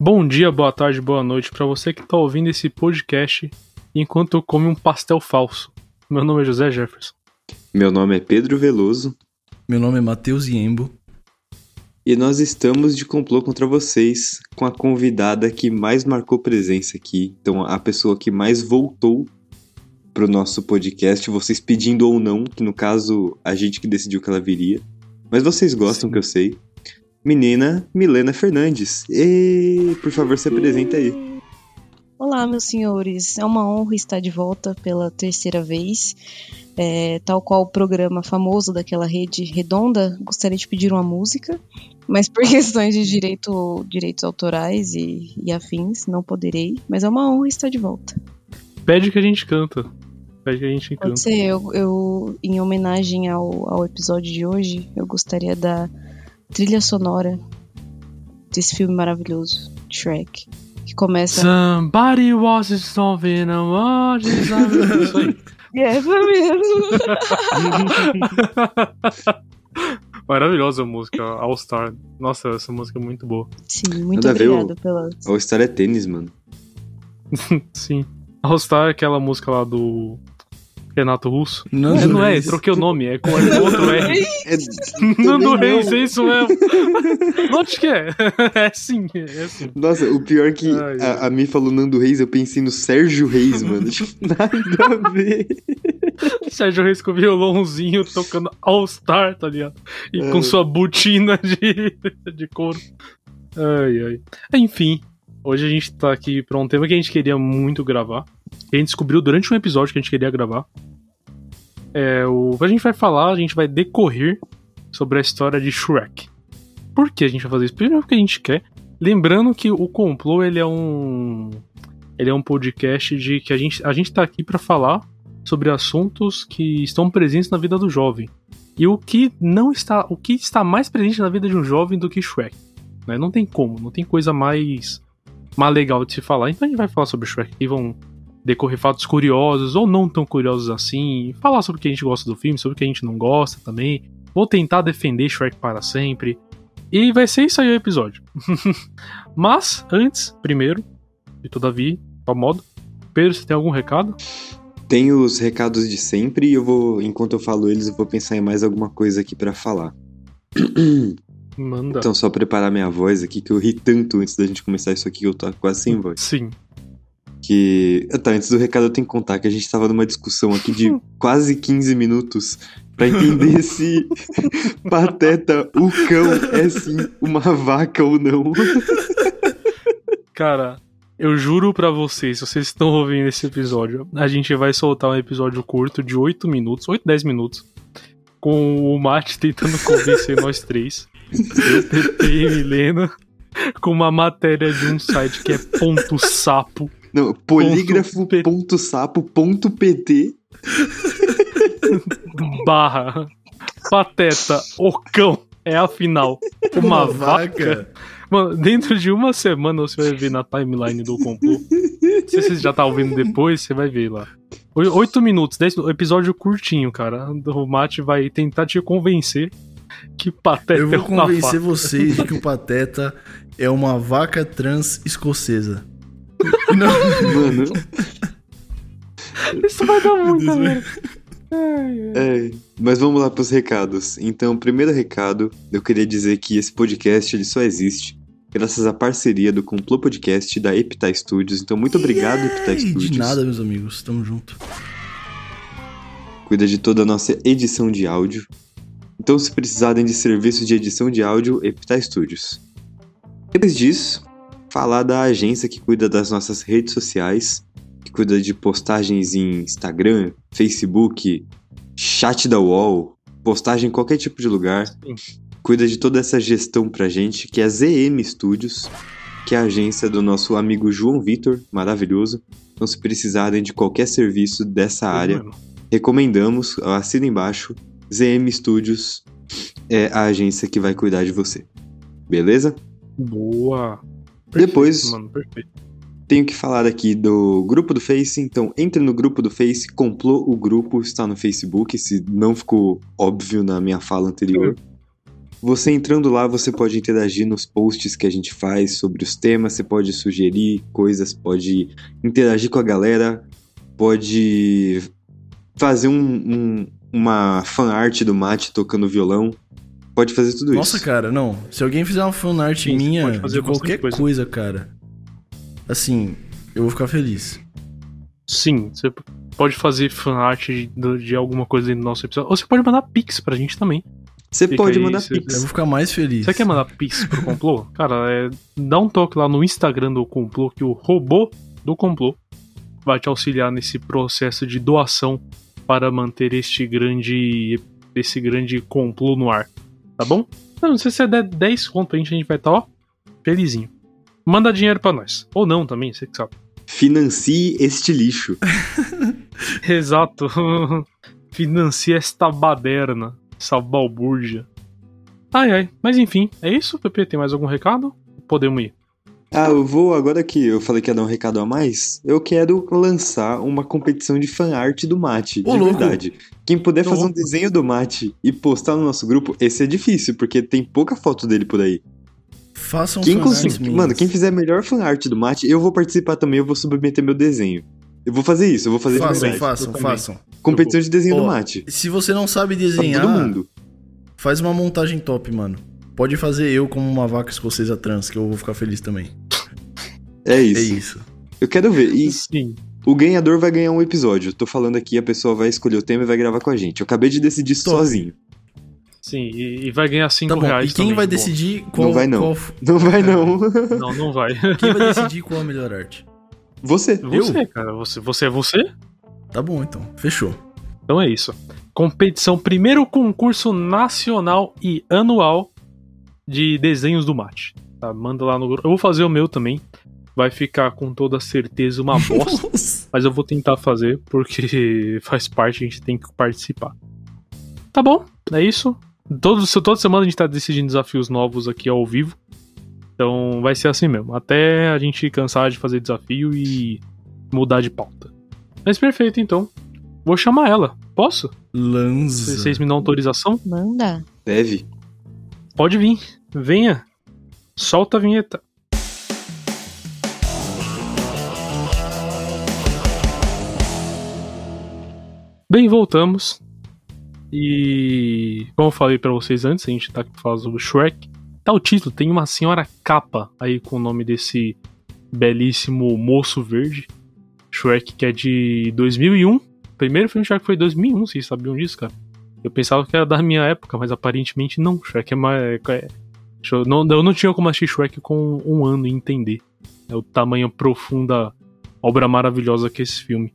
Bom dia, boa tarde, boa noite para você que tá ouvindo esse podcast enquanto come um pastel falso. Meu nome é José Jefferson. Meu nome é Pedro Veloso. Meu nome é Matheus Iembo. E nós estamos de complô contra vocês com a convidada que mais marcou presença aqui. Então, a pessoa que mais voltou pro nosso podcast, vocês pedindo ou não, que no caso a gente que decidiu que ela viria. Mas vocês gostam, Sim. que eu sei. Menina Milena Fernandes. E por favor, se apresenta aí. Olá, meus senhores. É uma honra estar de volta pela terceira vez. É, tal qual o programa famoso daquela rede redonda, gostaria de pedir uma música, mas por questões de direito, direitos autorais e, e afins, não poderei. Mas é uma honra estar de volta. Pede que a gente canta. Pede que a gente canta. Pode ser, eu, eu em homenagem ao, ao episódio de hoje, eu gostaria da trilha sonora desse filme maravilhoso, Shrek, que começa. Somebody was solving a watch. É, essa mesmo. Maravilhosa a música, All Star. Nossa, essa música é muito boa. Sim, muito Nada obrigada pela. A história é tênis, mano. Sim. All Star é aquela música lá do Renato Russo. Não, É, não é, troquei o nome, é com é com outro R. É, Nando Reis, é isso mesmo. Onde que é? É sim, é sim. Nossa, o pior é que Ai, a, a Mi falou Nando Reis, eu pensei no Sérgio Reis, mano. Tipo, nada a ver. Sérgio Reis com violãozinho tocando All Star, tá ligado? E É. com sua botina de, de couro. Ai, ai. Enfim, hoje a gente tá aqui pra um tema que a gente queria muito gravar. Que a gente descobriu durante um episódio que a gente queria gravar. É, o, a gente vai falar, a gente vai decorrer sobre a história de Shrek. Por que a gente vai fazer isso? Primeiro porque a gente quer. Lembrando que o Complô, ele é um. Ele é um podcast de que a gente, a gente tá aqui pra falar sobre assuntos que estão presentes na vida do jovem. E o que não está, o que está mais presente na vida de um jovem do que Shrek, né? Não tem como, não tem coisa mais mais legal de se falar. Então a gente vai falar sobre Shrek e vão decorrer fatos curiosos ou não tão curiosos assim, falar sobre o que a gente gosta do filme, sobre o que a gente não gosta também. Vou tentar defender Shrek para sempre. E vai ser isso aí o episódio. Mas antes, primeiro, e todavia, ao modo, Pedro, você tem algum recado? Tem os recados de sempre e eu vou, enquanto eu falo eles, eu vou pensar em mais alguma coisa aqui pra falar. Manda. Então, só preparar minha voz aqui, que eu ri tanto antes da gente começar isso aqui que eu tô quase sem voz. Sim. Que. Tá, antes do recado eu tenho que contar que a gente tava numa discussão aqui de quase 15 minutos pra entender se Pateta, o cão, é sim uma vaca ou não. Cara, eu juro pra vocês, se vocês estão ouvindo esse episódio, a gente vai soltar um episódio curto de 8 minutos, 8, 10 minutos, com o Mate tentando convencer nós três, eu, TT e Milena, com uma matéria de um site que é ponto sapo. Não, polígrafo.sapo.pt barra pateta, o cão, é afinal uma, vaca. Mano, dentro de uma semana você vai ver na timeline do complô. Se você já tá ouvindo depois, você vai ver lá. Oi- Oito minutos, dez minutos, episódio curtinho, cara. O Mate vai tentar te convencer que Pateta Eu é vou uma convencer vocês de que o Pateta é uma vaca trans escocesa. Não, Mano, Isso vai dar muita Deus, merda. é. Mas vamos lá pros recados. Então, primeiro recado, eu queria dizer que esse podcast ele só existe graças à parceria do Complô Podcast da Epita Studios. Então, muito obrigado, Epita Ei, Studios. De nada, meus amigos. Tamo junto. cuida de toda a nossa edição de áudio. Então, se precisarem de serviços de edição de áudio, Epita Studios. Depois disso, falar da agência que cuida das nossas redes sociais, que cuida de postagens em Instagram, Facebook, chat da UOL, postagem em qualquer tipo de lugar. Sim. Cuida de toda essa gestão pra gente, que é a ZM Studios, que é a agência do nosso amigo João Vitor, maravilhoso. Então, se precisarem de qualquer serviço dessa área, recomendamos, assina embaixo, ZM Studios é a agência que vai cuidar de você. Beleza? Boa. Depois- Mano, perfeito. Tenho que falar aqui do grupo do Face, então entre no grupo do Face, complô o grupo, está no Facebook, se não ficou óbvio na minha fala anterior. Você entrando lá, você pode interagir nos posts que a gente faz sobre os temas, você pode sugerir coisas, pode interagir com a galera, pode fazer um, um, uma fanart do Mate tocando violão. Pode fazer tudo Nossa, isso. cara, não. Se alguém fizer uma fanart Sim, minha pode fazer de qualquer coisa. coisa. cara, assim, eu vou ficar feliz. Sim, você pode fazer fanart de, de alguma coisa dentro do nosso episódio. Ou você pode mandar pix pra gente também. Você Fica pode aí, mandar você- Eu pix. vou ficar mais feliz. Você quer mandar pix pro complô? Cara, é, dá um toque lá no Instagram do complô que o robô do complô vai te auxiliar nesse processo de doação para manter este grande esse grande complô no ar, tá bom? Não, se você der 10 conto pra gente, a gente vai estar, ó, felizinho. Manda dinheiro pra nós. Ou não também, você que sabe. Financie este lixo. Exato. Financia esta baderna, essa balbúrdia. Ai, ai. Mas enfim, é isso, Pepe? Tem mais algum recado? Podemos ir. Ah, eu vou, agora que eu falei que ia dar um recado a mais, eu quero lançar uma competição de fanart do Mate, Ô, de louco. verdade. Quem puder Ô, fazer um desenho do Mate e postar no nosso grupo, esse é difícil, porque tem pouca foto dele por aí. Façam Quem fanarts conseguir, mano, quem fizer a melhor fanart do Mate, eu vou participar também, eu vou submeter meu desenho. Eu vou fazer isso, eu vou fazer Façam, verdade. façam, façam. Competição de desenho do Ó, Mate. Se você não sabe desenhar, todo mundo. faz uma montagem top, mano. Pode fazer eu como uma vaca escocesa trans, que eu vou ficar feliz também. É isso. É isso. Eu quero ver. E Sim. o ganhador vai ganhar um episódio. Tô falando aqui, a pessoa vai escolher o tema e vai gravar com a gente. Eu acabei de decidir Top. sozinho. Sim, e, e vai ganhar 5 Tá reais e quem também, vai bom. decidir qual... Não vai, não. qual- Não vai não. Não, não vai. Quem vai decidir qual a melhor arte? Você. Você, cara. Você, você é você? Tá bom, então. Fechou. Então é isso. Competição, primeiro concurso nacional e anual de desenhos do mate. Tá? Manda lá no grupo. Eu vou fazer o meu também. Vai ficar com toda certeza uma bosta. Mas eu vou tentar fazer porque faz parte, a gente tem que participar. Tá bom? É isso. Todo, toda semana a gente tá decidindo desafios novos aqui ao vivo. Então vai ser assim mesmo. Até a gente cansar de fazer desafio e mudar de pauta. Mas perfeito, então. Vou chamar ela. Posso? Lanza. Vocês me dão autorização? Manda. Deve. Pode vir. Venha. Solta a vinheta. Bem, voltamos. E como eu falei pra vocês antes, a gente tá aqui falando sobre Shrek. Tá o título, tem uma senhora capa aí com o nome desse belíssimo moço verde. Shrek, que é de 2001. O primeiro filme Shrek foi 2001, vocês sabiam disso, cara? Eu pensava que era da minha época, mas aparentemente não. Shrek é mais. É, eu, não, eu não tinha como assistir Shrek com um ano e entender. É o tamanho profunda, obra maravilhosa que é esse filme.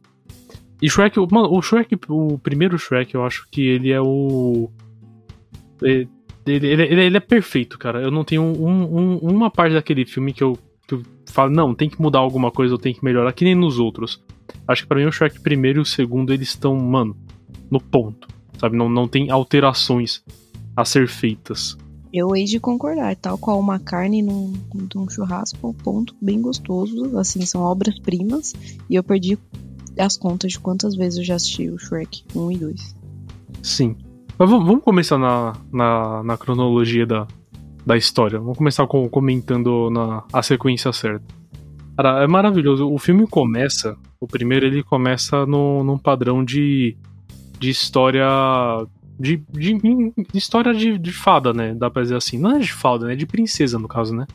E Shrek, mano, o Shrek, o primeiro Shrek, eu acho que ele é o. é- Ele, ele, ele- ele é perfeito, cara. Eu não tenho um- um- uma parte daquele filme que eu, que eu falo, não, tem que mudar alguma coisa, eu tenho que melhorar, que nem nos outros. Acho que pra mim o Shrek primeiro e o segundo, eles estão, mano, no ponto. Sabe? Não, não tem alterações a ser feitas. Eu hei de concordar, tal qual uma carne num, num churrasco, ao ponto bem gostoso. Assim, são obras-primas. E eu perdi as contas de quantas vezes eu já assisti o Shrek 1 e 2. Sim. Mas vamos, vamos começar na, na, na cronologia da, da história. Vamos começar com, comentando na, a sequência certa. Cara, é maravilhoso. O filme começa. O primeiro ele começa no, num padrão de, de história. De, de, de história de, de fada, né? Dá pra dizer assim. Não é de fada, né? De princesa, no caso, né?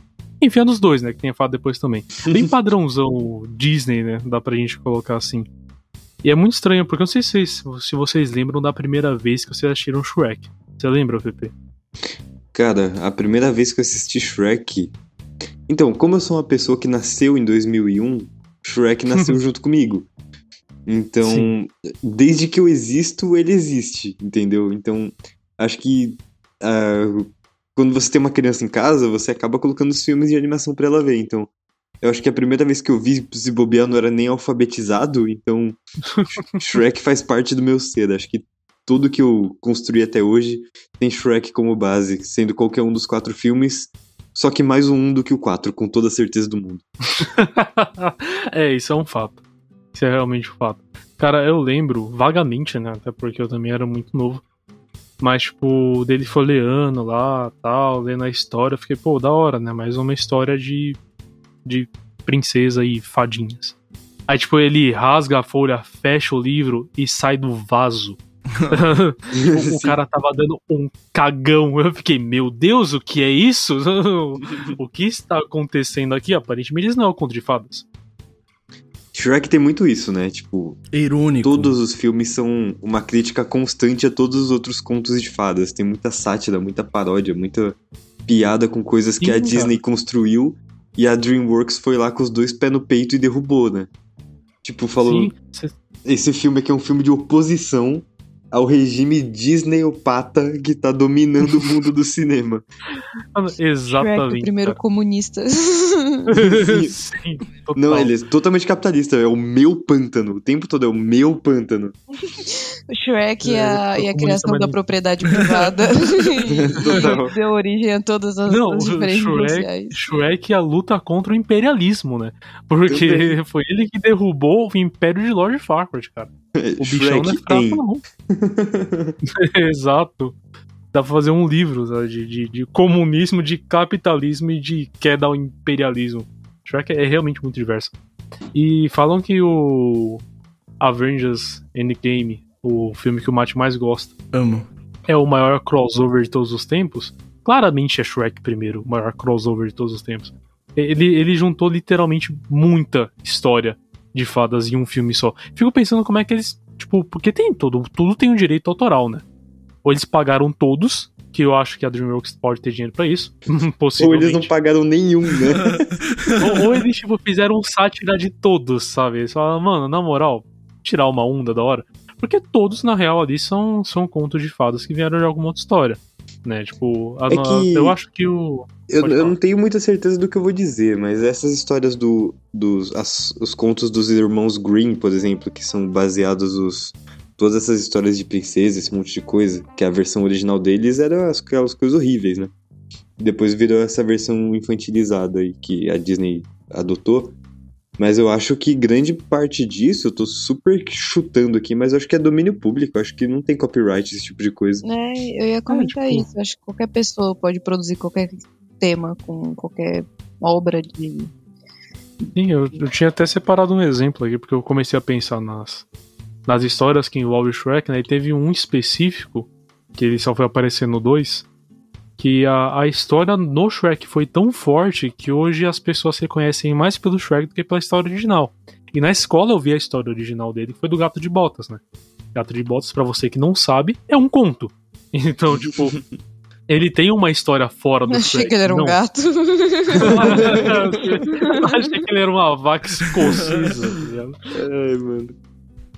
Enfim, é dos dois, né? Que tem a fada depois também. Bem padrãozão Disney, né? Dá pra gente colocar assim. E é muito estranho, porque eu não sei se vocês, se vocês lembram da primeira vez que vocês assistiram Shrek. Você lembra, Pepe? Cara, a primeira vez que eu assisti Shrek. Então, como eu sou uma pessoa que nasceu em 2001, Shrek nasceu junto comigo. Então, Sim. desde que eu existo, ele existe, entendeu? Então, acho que ah, quando você tem uma criança em casa, você acaba colocando os filmes de animação pra ela ver. Então, eu acho que a primeira vez que eu vi se bobear não era nem alfabetizado, então Shrek faz parte do meu ser. Acho que tudo que eu construí até hoje tem Shrek como base, sendo qualquer um dos quatro filmes, só que mais um do que o quatro, com toda a certeza do mundo. é, isso é um fato. Isso é realmente um fato. Cara, eu lembro vagamente, né? Até porque eu também era muito novo. Mas, tipo, dele folheando lá, tal, lendo a história, eu fiquei, pô, da hora, né? Mais uma história de, de princesa e fadinhas. Aí, tipo, ele rasga a folha, fecha o livro e sai do vaso. o, o cara tava dando um cagão. Eu fiquei, meu Deus, o que é isso? o que está acontecendo aqui? Aparentemente, isso não é o conto de fadas. Shrek tem muito isso, né? Tipo, Irônico. todos os filmes são uma crítica constante a todos os outros contos de fadas. Tem muita sátira, muita paródia, muita piada com coisas que Sim, a cara. Disney construiu e a DreamWorks foi lá com os dois pés no peito e derrubou, né? Tipo, falou, Sim, esse filme aqui é um filme de oposição ao regime Disneyopata que tá dominando o mundo do cinema. Mano, Shrek, Exatamente. o primeiro cara. comunista. Sim, total. Não, ele é totalmente capitalista, é o meu pântano. O tempo todo é o meu pântano. O Shrek e É, a, e a criação da propriedade privada. E deu origem a todas as, Não, as o diferenças Shrek, sociais. Shrek é a luta contra o imperialismo, né? Porque foi ele que derrubou o império de Lord Farquaad, cara. O bichão não é fraco, não. Exato. Dá pra fazer um livro sabe, de, de, de comunismo, de capitalismo e de queda ao imperialismo. Shrek é realmente muito diverso. E falam que o Avengers Endgame, o filme que o Matt mais gosta, Amo. é o maior crossover de todos os tempos. Claramente é Shrek primeiro, o maior crossover de todos os tempos. Ele, ele juntou literalmente muita história de fadas em um filme só. Fico pensando como é que eles. Tipo, porque tem todo. Tudo tem um direito autoral, né? Ou eles pagaram todos, que eu acho que a Dreamworks pode ter dinheiro pra isso. Ou Possivelmente. eles não pagaram nenhum, né? ou, ou eles, tipo, fizeram sátira de todos, sabe? Eles falaram, mano, na moral, tirar uma onda da hora. Porque todos, na real, ali são, são contos de fadas que vieram de alguma outra história. Né? Tipo, a- É que- eu acho que o. Eu, eu não tenho muita certeza do que eu vou dizer, mas essas histórias do, dos as- os contos dos irmãos Green, por exemplo, que são baseados os todas essas histórias de princesa, esse monte de coisa, que a versão original deles era as- aquelas coisas horríveis, né? Depois virou essa versão infantilizada aí que a Disney adotou. Mas eu acho que grande parte disso, eu tô super chutando aqui, mas eu acho que é domínio público, eu acho que não tem copyright esse tipo de coisa. É, eu ia comentar tipo- isso. Acho que qualquer pessoa pode produzir qualquer tema com qualquer obra de. Sim, eu, eu tinha até separado um exemplo aqui, porque eu comecei a pensar nas, nas histórias que envolvem o Shrek, né? E teve um específico, que ele só foi aparecer no 2, que a, a história no Shrek foi tão forte que hoje as pessoas se reconhecem mais pelo Shrek do que pela história original. E na escola eu vi a história original dele, que foi do Gato de Botas, né? Gato de Botas, pra você que não sabe, é um conto. Então, tipo, ele tem uma história fora do Achei Shrek. que ele era um não. gato. Achei que ele era uma vaca escocesa. tá ligado? Ai, mano.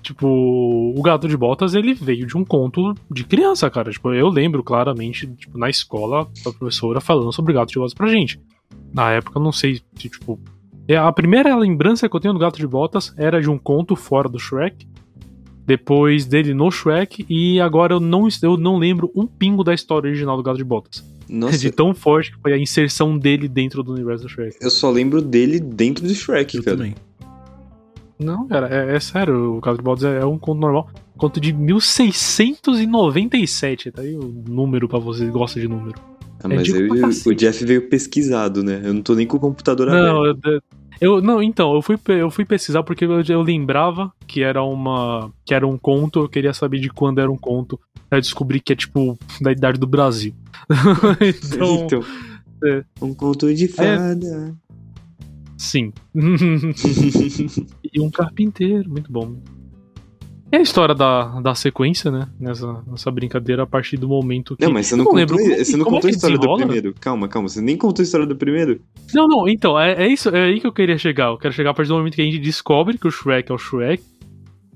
Tipo, o Gato de Botas, ele veio de um conto de criança, cara. Tipo, eu lembro claramente, tipo, na escola, a professora falando sobre o Gato de Botas pra gente. Na época, eu não sei se, tipo... é, A primeira lembrança que eu tenho do Gato de Botas era de um conto fora do Shrek. Depois dele no Shrek. E agora eu não, eu não lembro um pingo da história original do Gato de Botas. Nossa, De tão forte que foi a inserção dele dentro do universo do Shrek. eu só lembro dele dentro do Shrek, Eu cara. também. Não, cara, é, é sério, o Gato de Botas é, é um conto normal. Conto de 1697, tá aí o número pra você que gosta de número. Ah, É mas digo eu- o. Jeff veio pesquisado, né? Eu não tô nem com o computador Não, aberto. eu, eu- não, então, eu fui, eu fui pesquisar porque eu, eu lembrava que era uma. que era um conto, eu queria saber de quando era um conto. Aí eu descobri que é tipo da idade do Brasil. então, Então, é. um conto de fada. sim. e um carpinteiro, muito bom. E a história da, da sequência, né? Nessa, nessa brincadeira a partir do momento que. Não, mas você não, não contou, como você não é contou a história do primeiro. Calma, calma. Você nem contou a história do primeiro. Não, não, então, é, é isso, é aí que eu queria chegar. Eu quero chegar a partir do momento que a gente descobre que o Shrek é o Shrek.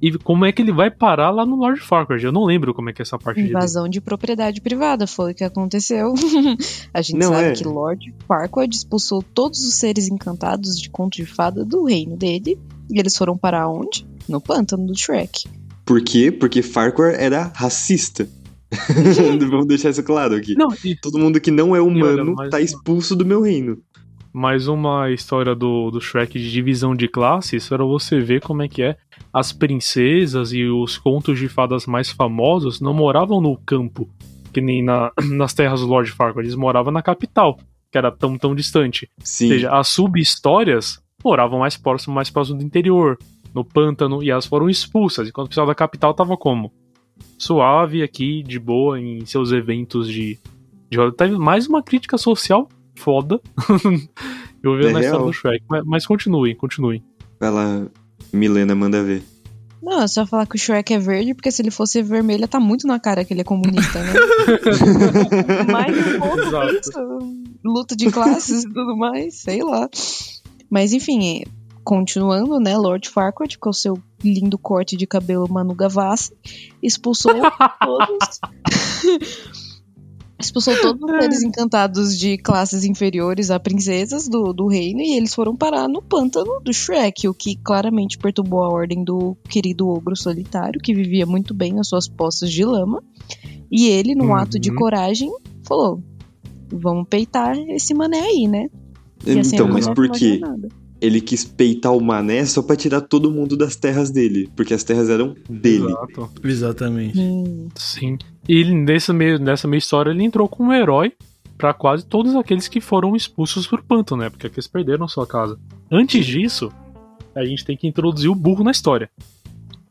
E como é que ele vai parar lá no Lord Farquaad. Eu não lembro como é que é essa parte de Invasão de propriedade privada foi o que aconteceu. A gente Não, sabe é. que Lord Farquaad expulsou todos os seres encantados de conto de fada do reino dele. E eles foram parar onde? No pântano do Shrek. Por quê? Porque Farquhar era racista. Vamos deixar isso claro aqui. Não, e Todo mundo que não é humano mas- tá expulso do meu reino. mais uma história do, do Shrek de divisão de classes para você ver como é que é. As princesas e os contos de fadas mais famosos não moravam no campo. que nem na, nas terras do Lord Farquaad, eles moravam na capital, que era tão, tão distante. Sim. Ou seja, as sub-histórias moravam mais próximo, mais próximo do interior, no pântano, e elas foram expulsas, enquanto o pessoal da capital tava como? Suave aqui, de boa, em seus eventos de. de Teve mais uma crítica social foda. Eu vi É na história do Shrek. Mas, mas continuem, continuem. Vai lá, Milena, manda ver. Não, é só falar que o Shrek é verde, porque se ele fosse vermelho, tá muito na cara que ele é comunista, né? Mas um pouco Exato. isso, luta de classes e tudo mais, sei lá. Mas enfim, é, continuando, né? Lord Farquaad, com o seu lindo corte de cabelo Manu Gavassi, expulsou todos. expulsou todos os seres encantados de classes inferiores a princesas do, do reino e eles foram parar no pântano do Shrek, o que claramente perturbou a ordem do querido ogro solitário, que vivia muito bem nas suas poças de lama. E ele, num Uhum. ato de coragem, falou: Vamos peitar esse mané aí, né? Assim então, mas por quê? Ele quis peitar o mané só pra tirar todo mundo das terras dele. Porque as terras eram dele. Exato. Exatamente. Hum, Sim. E ele, nessa, meio, nessa meia história ele entrou como um herói pra quase todos aqueles que foram expulsos por pântano, né? Porque aqueles perderam sua casa. Antes disso, a gente tem que introduzir o burro na história.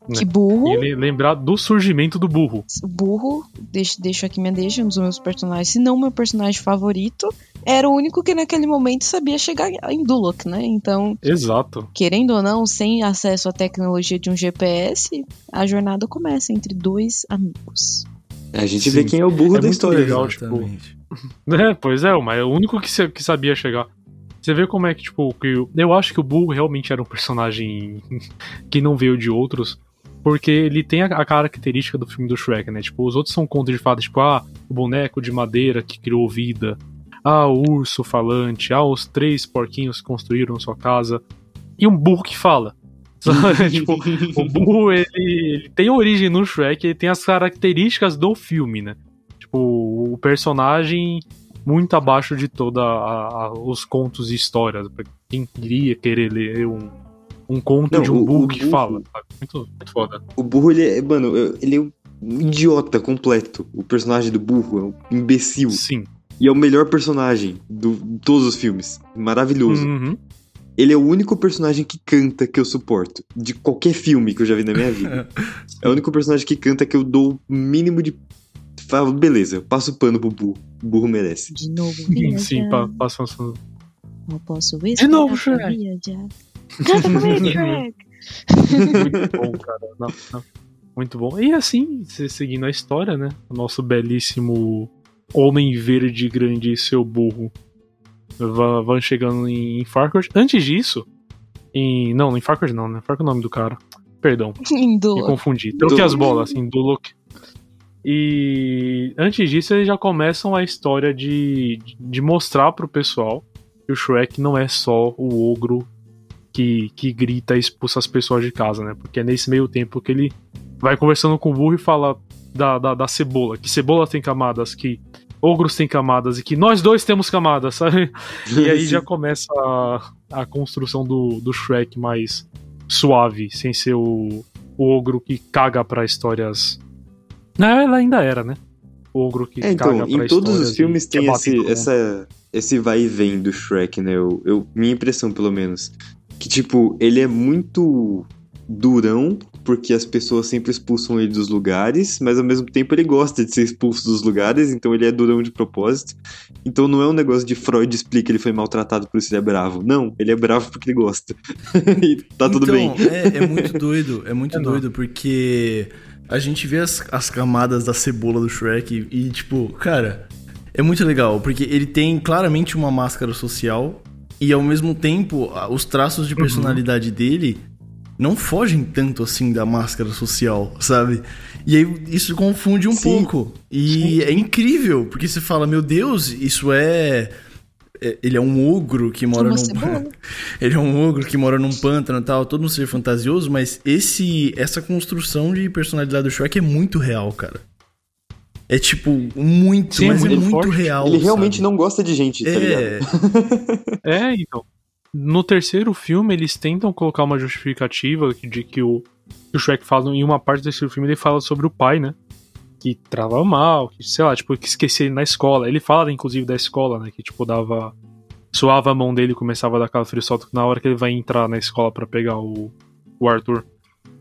Né? que burro. E le- lembrar do surgimento do burro. O burro, deixo, deixo aqui minha deixa, um dos meus personagens, se não meu personagem favorito, era o único que naquele momento sabia chegar em Dulok, né? Então, Exato. querendo ou não, sem acesso à tecnologia de um GPS, a jornada começa entre dois amigos. A gente Sim. vê quem é o burro É da história. legal. tipo. É, pois é, mas é o único que, que sabia chegar. Você vê como é que, tipo, que o- eu acho que o burro realmente era um personagem que não veio de outros. Porque ele tem a, característica do filme do Shrek, né? Tipo, os outros são contos de fadas, tipo, ah, o boneco de madeira que criou vida. Ah, o urso falante. Ah, os três porquinhos construíram sua casa. E um burro que fala. Tipo, o burro, ele, ele tem origem no Shrek, ele tem as características do filme, né? Tipo, o personagem muito abaixo de toda os contos e histórias. Quem queria querer ler um, um conto Não, de o- um burro o que burro- fala. Muito, muito foda. O burro, ele é. Mano, ele é um idiota completo. O personagem do burro é um imbecil. Sim. E é o melhor personagem do, de todos os filmes. Maravilhoso. Uhum. Ele é o único personagem que canta que eu suporto. De qualquer filme que eu já vi na minha vida. é o único personagem que canta que eu dou o mínimo de. Falo, beleza, eu passo pano pro burro. O burro merece. De novo, Sim, sim, pa- passando. Não posso De novo, Shrek. Muito bom, cara. Não, não. Muito bom. E assim, se- seguindo a história, né? O nosso belíssimo Homem Verde Grande e seu burro vão chegando em Farquaad. Antes disso, em. Não, em Farquaad não, né? Farquaad é o nome do cara. Perdão, me Lindo. confundi. Troquei as bolas, assim, Dulok. E antes disso, eles já começam a história de, de mostrar pro pessoal que o Shrek não é só o ogro que, que grita e expulsa as pessoas de casa, né? Porque é nesse meio tempo que ele vai conversando com o burro e fala da, da, da cebola, que cebola tem camadas, que ogros têm camadas e que nós dois temos camadas, sabe? E aí já começa a, a construção do, do Shrek mais suave, sem ser o, o ogro que caga pra histórias. Não, ela ainda era, né? O ogro que É, caga então, pra em todos histórias os filmes e tem esse, mundo. essa, esse vai e vem do Shrek, né? Eu, eu- minha impressão, pelo menos. Que, tipo, ele é muito durão, porque as pessoas sempre expulsam ele dos lugares, mas ao mesmo tempo ele gosta de ser expulso dos lugares, então ele é durão de propósito. Então não é um negócio de Freud explica que ele foi maltratado por isso ele é bravo. Não, ele é bravo porque ele gosta. e tá tudo então, bem. É, é muito doido, é muito É, não. doido, porque a gente vê as, as camadas da cebola do Shrek e, tipo, cara, é muito legal, porque ele tem claramente uma máscara social e ao mesmo tempo os traços de personalidade dele não fogem tanto assim da máscara social, sabe? E aí isso confunde um Sim. pouco. E é incrível, porque você fala, meu Deus, isso é. é- Ele é um ogro que mora num. Ele é um ogro que mora num pântano e tal, todo um ser fantasioso, mas esse essa construção de personalidade do Shrek é muito real, cara. É tipo, muito, Sim, mas é muito muito forte. real. ele realmente sabe? não gosta de gente, tá ligado? É, É, então. No terceiro filme, eles tentam colocar uma justificativa de que o, que o Shrek fala. Em uma parte desse filme, ele fala sobre o pai, né? que travava mal, que, sei lá, tipo, que esquecia ele na escola. Ele fala, inclusive, da escola, né? Que, tipo, dava. Suava a mão dele e começava a dar aquela frisolta na hora que ele vai entrar na escola para pegar o, o Arthur.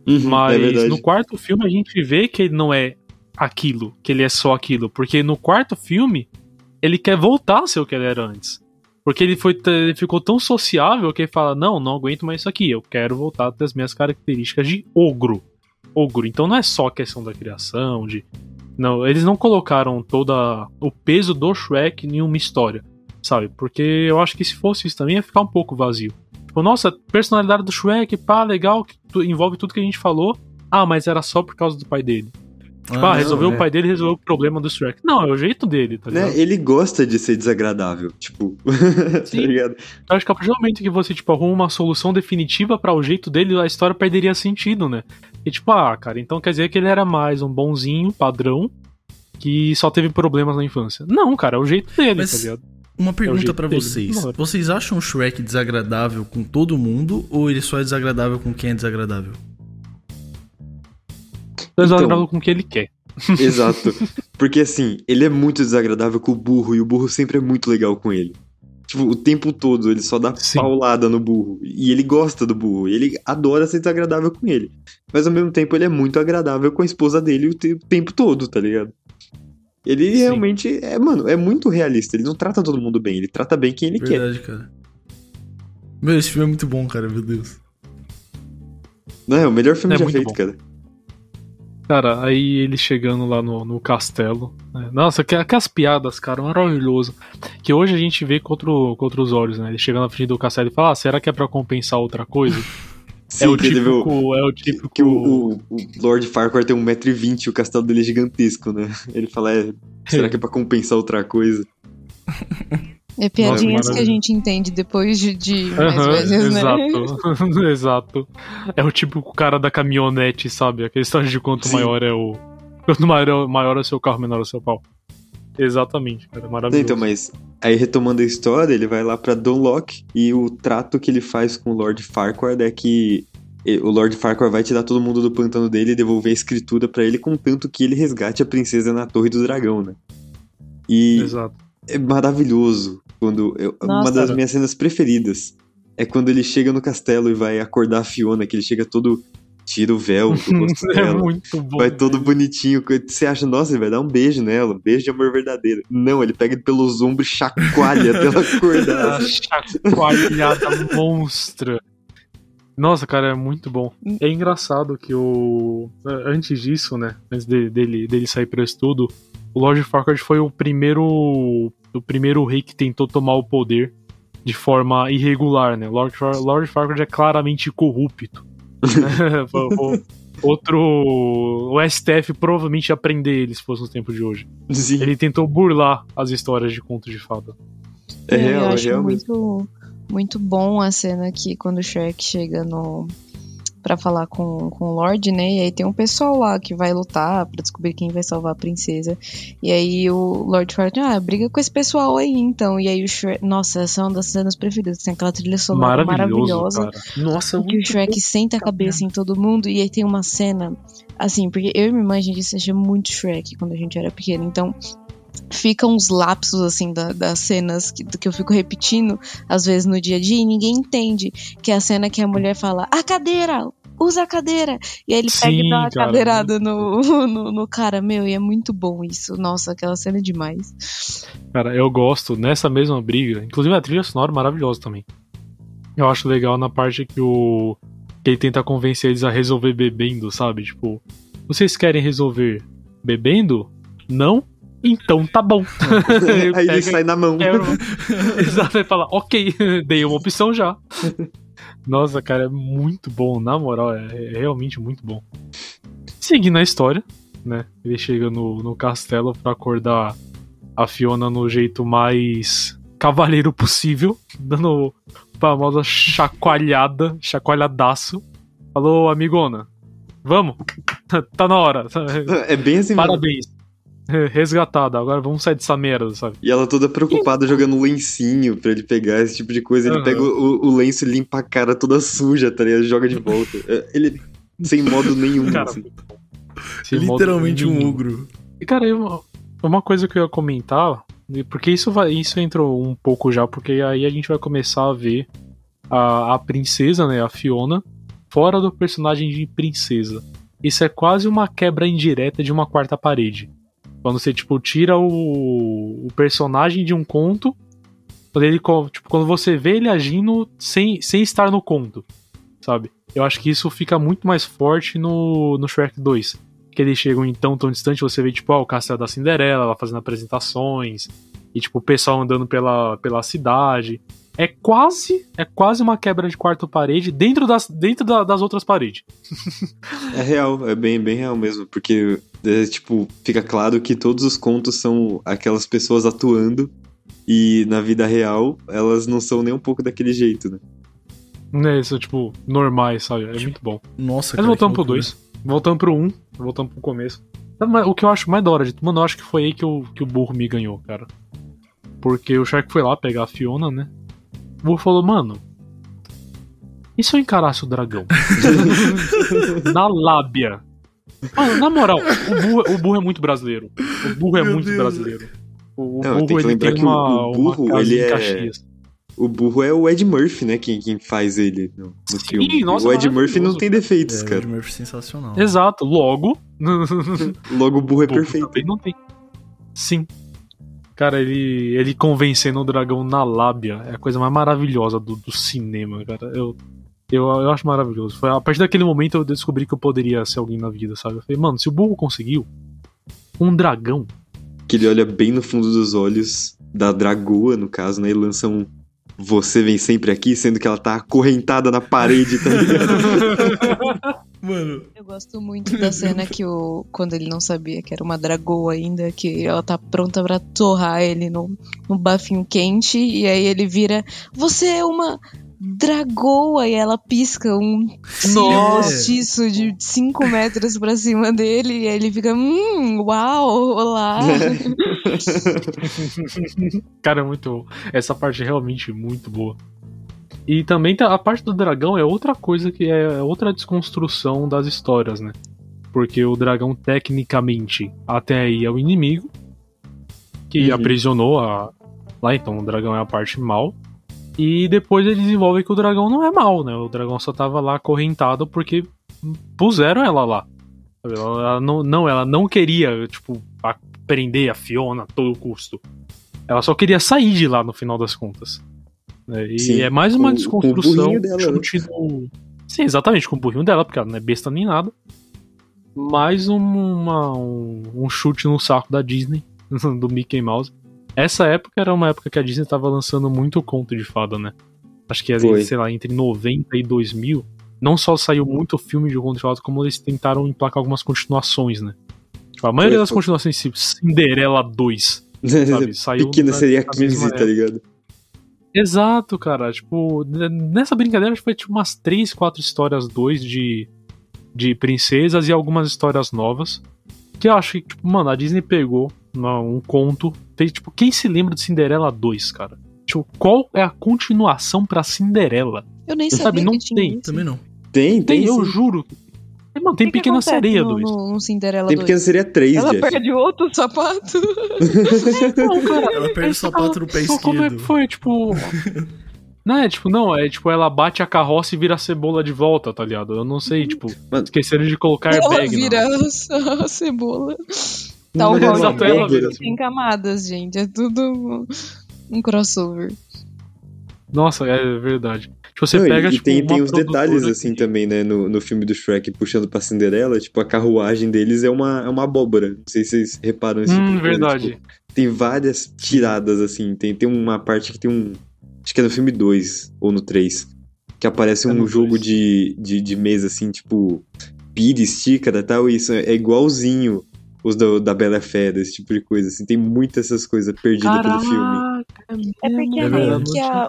Uhum, é Mas verdade. no quarto filme a gente vê que ele não é aquilo, que ele é só aquilo. Porque no quarto filme, ele quer voltar a ser o que ele era antes. Porque ele, foi, ele ficou tão sociável que ele fala: Não, não aguento mais isso aqui. Eu quero voltar das minhas características de ogro. Ogro. Então não é só questão da criação, de. Não, eles não colocaram toda o peso do Shrek em uma história, sabe? Porque eu acho que se fosse isso também ia ficar um pouco vazio. Tipo, nossa, personalidade do Shrek, pá, legal, que envolve tudo que a gente falou. Ah, mas era só por causa do pai dele. Tipo, ah, não, resolveu é. o pai dele, resolveu o problema do Shrek. Não, é o jeito dele, tá ligado? Né? Ele gosta de ser desagradável, tipo. tá Sim. ligado? Eu acho que a partir do momento que você, tipo, arruma uma solução definitiva para o jeito dele, a história perderia sentido, né? E tipo, ah, cara, então quer dizer que ele era mais um bonzinho, padrão, que só teve problemas na infância. Não, cara, é o jeito dele, Mas- tá ligado? Uma pergunta jeito pra dele. vocês. Bora. Vocês acham o Shrek desagradável com todo mundo ou ele só é desagradável com quem é desagradável? Mas Então- com o que ele quer. Exato. Porque assim, ele é muito desagradável com o burro e o burro sempre é muito legal com ele. Tipo, o tempo todo ele só dá Sim. paulada no burro. E ele gosta do burro. E ele adora ser desagradável com ele. Mas ao mesmo tempo ele é muito agradável com a esposa dele o te- o tempo todo, tá ligado? Ele Sim. realmente é, mano, é muito realista. Ele não trata todo mundo bem, ele trata bem quem ele quer. Verdade, cara. Meu, esse filme é muito bom, cara, meu Deus. Não, é o melhor filme É já feito, bom. cara. Cara, aí ele chegando lá no, no castelo. né? Nossa, que, aquelas piadas, cara, maravilhoso. Que hoje a gente vê com, outro, com outros olhos, né? Ele chegando na frente do castelo e fala: ah, será que é pra compensar outra coisa? Sim, é o que ele vê o- típico. É o típico. que o, o, o Lord Farquhar tem 1,20m e o castelo dele é gigantesco, né? Ele fala, é, será que é pra compensar outra coisa? É piadinhas Nossa, que a gente entende depois de, de mais Aham, vezes, né? exato. exato. É o típico cara da caminhonete, sabe? Aquele história de quanto Sim. maior é o. Quanto maior, maior é o seu carro, menor é o seu pau. Exatamente, cara. Maravilhoso. Então, mas aí retomando a história, ele vai lá pra Dunlock e o trato que ele faz com o Lord Farquaad é que o Lord Farquaad vai tirar todo mundo do pantano dele e devolver a escritura pra ele, contanto que ele resgate a princesa na Torre do Dragão, né? E Exato. é maravilhoso quando eu- uma Nossa. das minhas cenas preferidas é quando ele chega no castelo e vai acordar a Fiona, que ele chega todo tira o véu do rosto É dela. muito bom. Vai todo bonitinho. Você acha, nossa, ele vai dar um beijo nela, um beijo de amor verdadeiro. Não, ele pega pelos ombros e chacoalha até ela acordar. Chacoalhada monstra. Nossa, cara, é muito bom. É engraçado que o. Antes disso, né? Antes de- dele, dele sair pra estudo, o Lord Farquaad foi o primeiro. O primeiro rei que tentou tomar o poder de forma irregular, né? Lord, Far Lord Farquaad é claramente corrupto. né? Outro. O STF provavelmente ia prender ele se fosse no tempo de hoje. Sim, Ele tentou burlar as histórias de contos de fada. é eu real, é acho real mesmo. muito, muito bom a cena que quando o Shrek chega no para falar com, com o Lorde, né? E aí tem um pessoal lá que vai lutar pra descobrir quem vai salvar a princesa. E aí o Lorde fala, ah, briga com esse pessoal aí então. E aí o Shrek, nossa, essa é uma das cenas preferidas. Tem aquela trilha sonora maravilhosa. cara. Nossa, que o Shrek senta a cabeça em todo mundo e aí tem uma cena assim, porque eu e minha irmã a gente assistia muito Shrek quando a gente era pequeno, então ficam uns lapsos assim da- das cenas que, que eu fico repetindo às vezes no dia a dia e ninguém entende que é a cena que a mulher fala a cadeira usa a cadeira e aí ele pega Sim, e dá uma cara, cadeirada no, no, no cara meu e é muito bom isso nossa aquela cena é demais Cara, eu gosto nessa mesma briga. Inclusive a trilha sonora é maravilhosa também. Eu acho legal na parte que o. que ele tenta convencer eles a resolver bebendo, sabe? Tipo, vocês querem resolver bebendo? Não? Então tá bom. Aí ele sai na mão. Quero... Exato, ele fala, ok, dei uma opção já. Nossa, cara, é muito bom, na moral, é, é realmente muito bom. Seguindo a história, né? Ele chega no, no castelo pra acordar a Fiona no jeito mais cavaleiro possível, dando famosa chacoalhada, chacoalhadaço. Falou, amigona, vamos, tá na hora, É bem assim parabéns. Resgatada, agora vamos sair dessa merda, sabe? E ela toda preocupada jogando lencinho pra ele pegar esse tipo de coisa. Ele Aham. pega o, o lenço e limpa a cara toda suja, tá ligado? Joga de volta. É, Ele sem modo nenhum, Cara, assim. Literalmente um nenhum. ogro. E, cara, eu- uma coisa que eu ia comentar, porque isso, vai, isso entrou um pouco já, porque aí a gente vai começar a ver a, a princesa, né, a Fiona, fora do personagem de princesa. Isso é quase uma quebra indireta de uma quarta parede. Quando você, tipo, tira o, o personagem de um conto, quando, ele, tipo, quando você vê ele agindo sem, sem estar no conto, sabe? Eu acho que isso fica muito mais forte no, no Shrek 2 que eles chegam em tão distante, você vê, tipo, ó, o castelo da Cinderela, ela fazendo apresentações, e, tipo, o pessoal andando pela, pela cidade. É quase, é quase uma quebra de quarta parede dentro das, dentro da- das outras paredes. É real, é bem, bem real mesmo, porque, é, tipo, fica claro que todos os contos são aquelas pessoas atuando e na vida real elas não são nem um pouco daquele jeito, né? Né, isso, tipo, normais, sabe? É muito bom. Nossa, Mas cara, voltando que pro loucura. 2, voltando pro 1, um, voltando pro começo. O que eu acho mais da hora de tudo, mano, eu acho que foi aí que o, que o burro me ganhou, cara. Porque o Shark foi lá pegar a Fiona, né? O burro falou, mano. E se eu encarasse o dragão? na lábia. Mano, na moral, o burro, o burro é muito brasileiro. O burro é Meu muito Deus. brasileiro. O, o Não, burro tem que ele lembrar tem que o- uma, o burro, ele é- Caxias. O burro é o Ed Murphy, né? Quem, quem faz ele no, no Sim, filme. nossa, o Ed Murphy não tem defeitos, É, o cara. Ed Murphy sensacional. Exato, logo. Logo o burro é Burro perfeito. também não tem. Sim. Cara, ele, ele convencendo o dragão na lábia é a coisa mais maravilhosa do, do cinema, cara. Eu, eu, eu acho maravilhoso. Foi a partir daquele momento eu descobri que eu poderia ser alguém na vida, sabe? Eu falei, mano, se o burro conseguiu, um dragão. Que ele olha bem no fundo dos olhos da dragoa, no caso, né? E lança um. Você vem sempre aqui, sendo que ela tá acorrentada na parede, tá ligado? Mano, Eu gosto muito da cena que o. Quando ele não sabia que era uma dragoa ainda, que ela tá pronta pra torrar ele no, no bafinho quente, e aí ele vira. Você é uma dragoa! E ela pisca um Nossa! postiço de 5 metros pra cima dele, e aí ele fica. Hum, uau, olá! Cara, é muito bom. Essa parte é realmente muito boa. E também tá- a parte do dragão é outra coisa que é outra desconstrução das histórias, né? Porque o dragão, tecnicamente, até aí é o inimigo que Uhum. aprisionou a. Lá então, o dragão é a parte mal. E depois ele desenvolve que o dragão não é mal, né? O dragão só tava lá acorrentado porque puseram ela lá. Ela, não, não, ela não queria, tipo, prender a Fiona a todo custo. Ela só queria sair de lá no final das contas. Né? E Sim, é mais uma com- com o desconstrução. burrinho dela, né? chute no- Sim, exatamente, com o burrinho dela, porque ela não é besta nem nada. Mais um, uma- um, um chute no saco da Disney, do Mickey Mouse. Essa época era uma época que a Disney tava lançando muito conto de fada, né? Acho que ali, Foi. sei lá, entre 90 e 2000, não só saiu muito filme de conto de fada, como eles tentaram emplacar algumas continuações, né? Tipo, a maioria Foi, das foi. continuações, tipo, Cinderela 2, sabe? Saiu Pequena na- seria na 15, mesma tá ligado? Exato, cara. Tipo, nessa brincadeira acho que foi tipo umas 3, 4 histórias, dois de, de princesas e algumas histórias novas. Que eu acho que, tipo, mano, a Disney pegou um conto, fez, tipo, quem se lembra de Cinderela 2, cara? Tipo, qual é a continuação pra Cinderela? Eu nem Sabe, sabia não que tinha tem. isso. também não. Tem, tem. Tem, eu sim. juro. Tem, mano, tem O que que Pequena acontece Sereia no, 2. no, no Cinderela Tem 2? pequena seria 3, Ela Jeff. perde outro sapato. Não, cara, Ela perde o sapato no pé Pô, Como é que esquerdo. foi? Tipo. Não é, tipo, não, é tipo, ela bate a carroça e vira a cebola de volta, tá ligado? Eu não sei, tipo, Mano. esqueceram de colocar Ela airbag. vira não. a, a cebola. Não, é qual uma Exato, ela vira. Tem camadas, gente. É tudo um crossover. Nossa, é verdade. Tipo, você Não, e- pega, e tipo, tem, tem os detalhes assim que- também, né? No, no filme do Shrek puxando pra Cinderela, tipo, a carruagem deles é uma, é uma abóbora. Não sei se vocês reparam isso. Hum, verdade. tem várias tiradas, assim. Tem, tem uma parte que tem um. Acho que é no filme 2 ou no 3. Que aparece É um jogo de, de, de mesa, assim, tipo. Pires, xícara e tal. E isso é igualzinho os do- da Bela Fera, esse tipo de coisa. Assim, tem muitas essas coisas perdidas pelo filme. É porque É meio que a-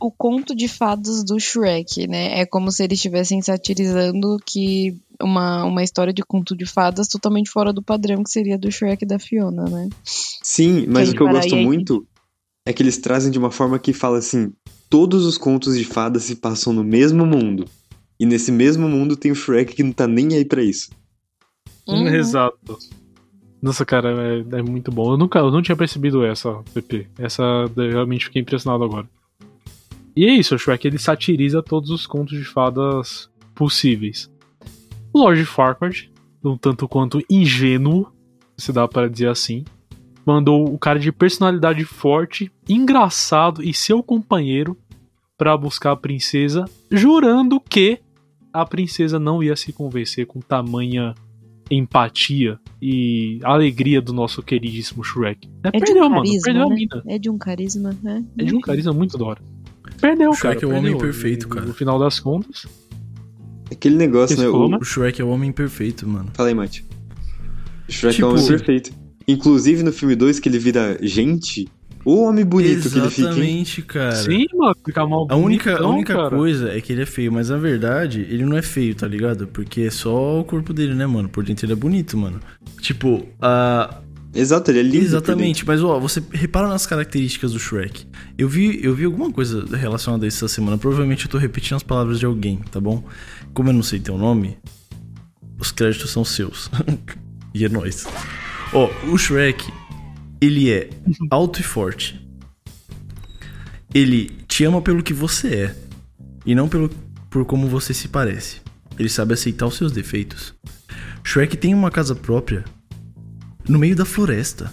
o, o conto de fadas do Shrek, né? É como se eles estivessem satirizando que uma, uma história de conto de fadas totalmente fora do padrão que seria do Shrek e da Fiona, né? Sim, mas Quem o que eu gosto aí- muito é que eles trazem de uma forma que fala assim: todos os contos de fadas se passam no mesmo mundo. E nesse mesmo mundo tem o Shrek que não tá nem aí pra isso. Uhum. Exato. Nossa, cara, é, é muito bom. Eu nunca, eu não tinha percebido essa, PP. Essa eu realmente fiquei impressionado agora. E é isso, o Shrek ele satiriza todos os contos de fadas possíveis. Lord Farquaad, um tanto quanto ingênuo, se dá para dizer assim, mandou o cara de personalidade forte, engraçado e seu companheiro para buscar a princesa, jurando que a princesa não ia se convencer com tamanha empatia e alegria do nosso queridíssimo Shrek. É, É de perdeu, um mano. carisma, Perdeu a né? mina. É de um carisma, né? É de um carisma muito da hora. Perdeu, Shrek cara. é o homem perfeito, cara. No final das contas. Aquele negócio, né? O... O Shrek é o homem perfeito, mano. Fala aí, Mate. O Shrek Tipo- é o homem perfeito. Inclusive no filme 2, que ele vira gente, o homem bonito que ele fica? Exatamente, cara. Sim, mano, fica mal A única, a única cara. coisa é que ele é feio, mas na verdade ele não é feio, tá ligado? Porque é só o corpo dele, né, mano? Por dentro ele é bonito, mano. Tipo, a. Exato, ele é lindo. por Exatamente, mas ó, você repara nas características do Shrek. Eu vi, eu vi alguma coisa relacionada a isso essa semana. Provavelmente eu tô repetindo as palavras de alguém, tá bom? Como eu não sei teu nome, os créditos são seus. e é nóis. Ó, o Shrek, ele é alto e forte. Ele te ama pelo que você é e não pelo por como você se parece. Ele sabe aceitar os seus defeitos. Shrek tem uma casa própria no meio da floresta.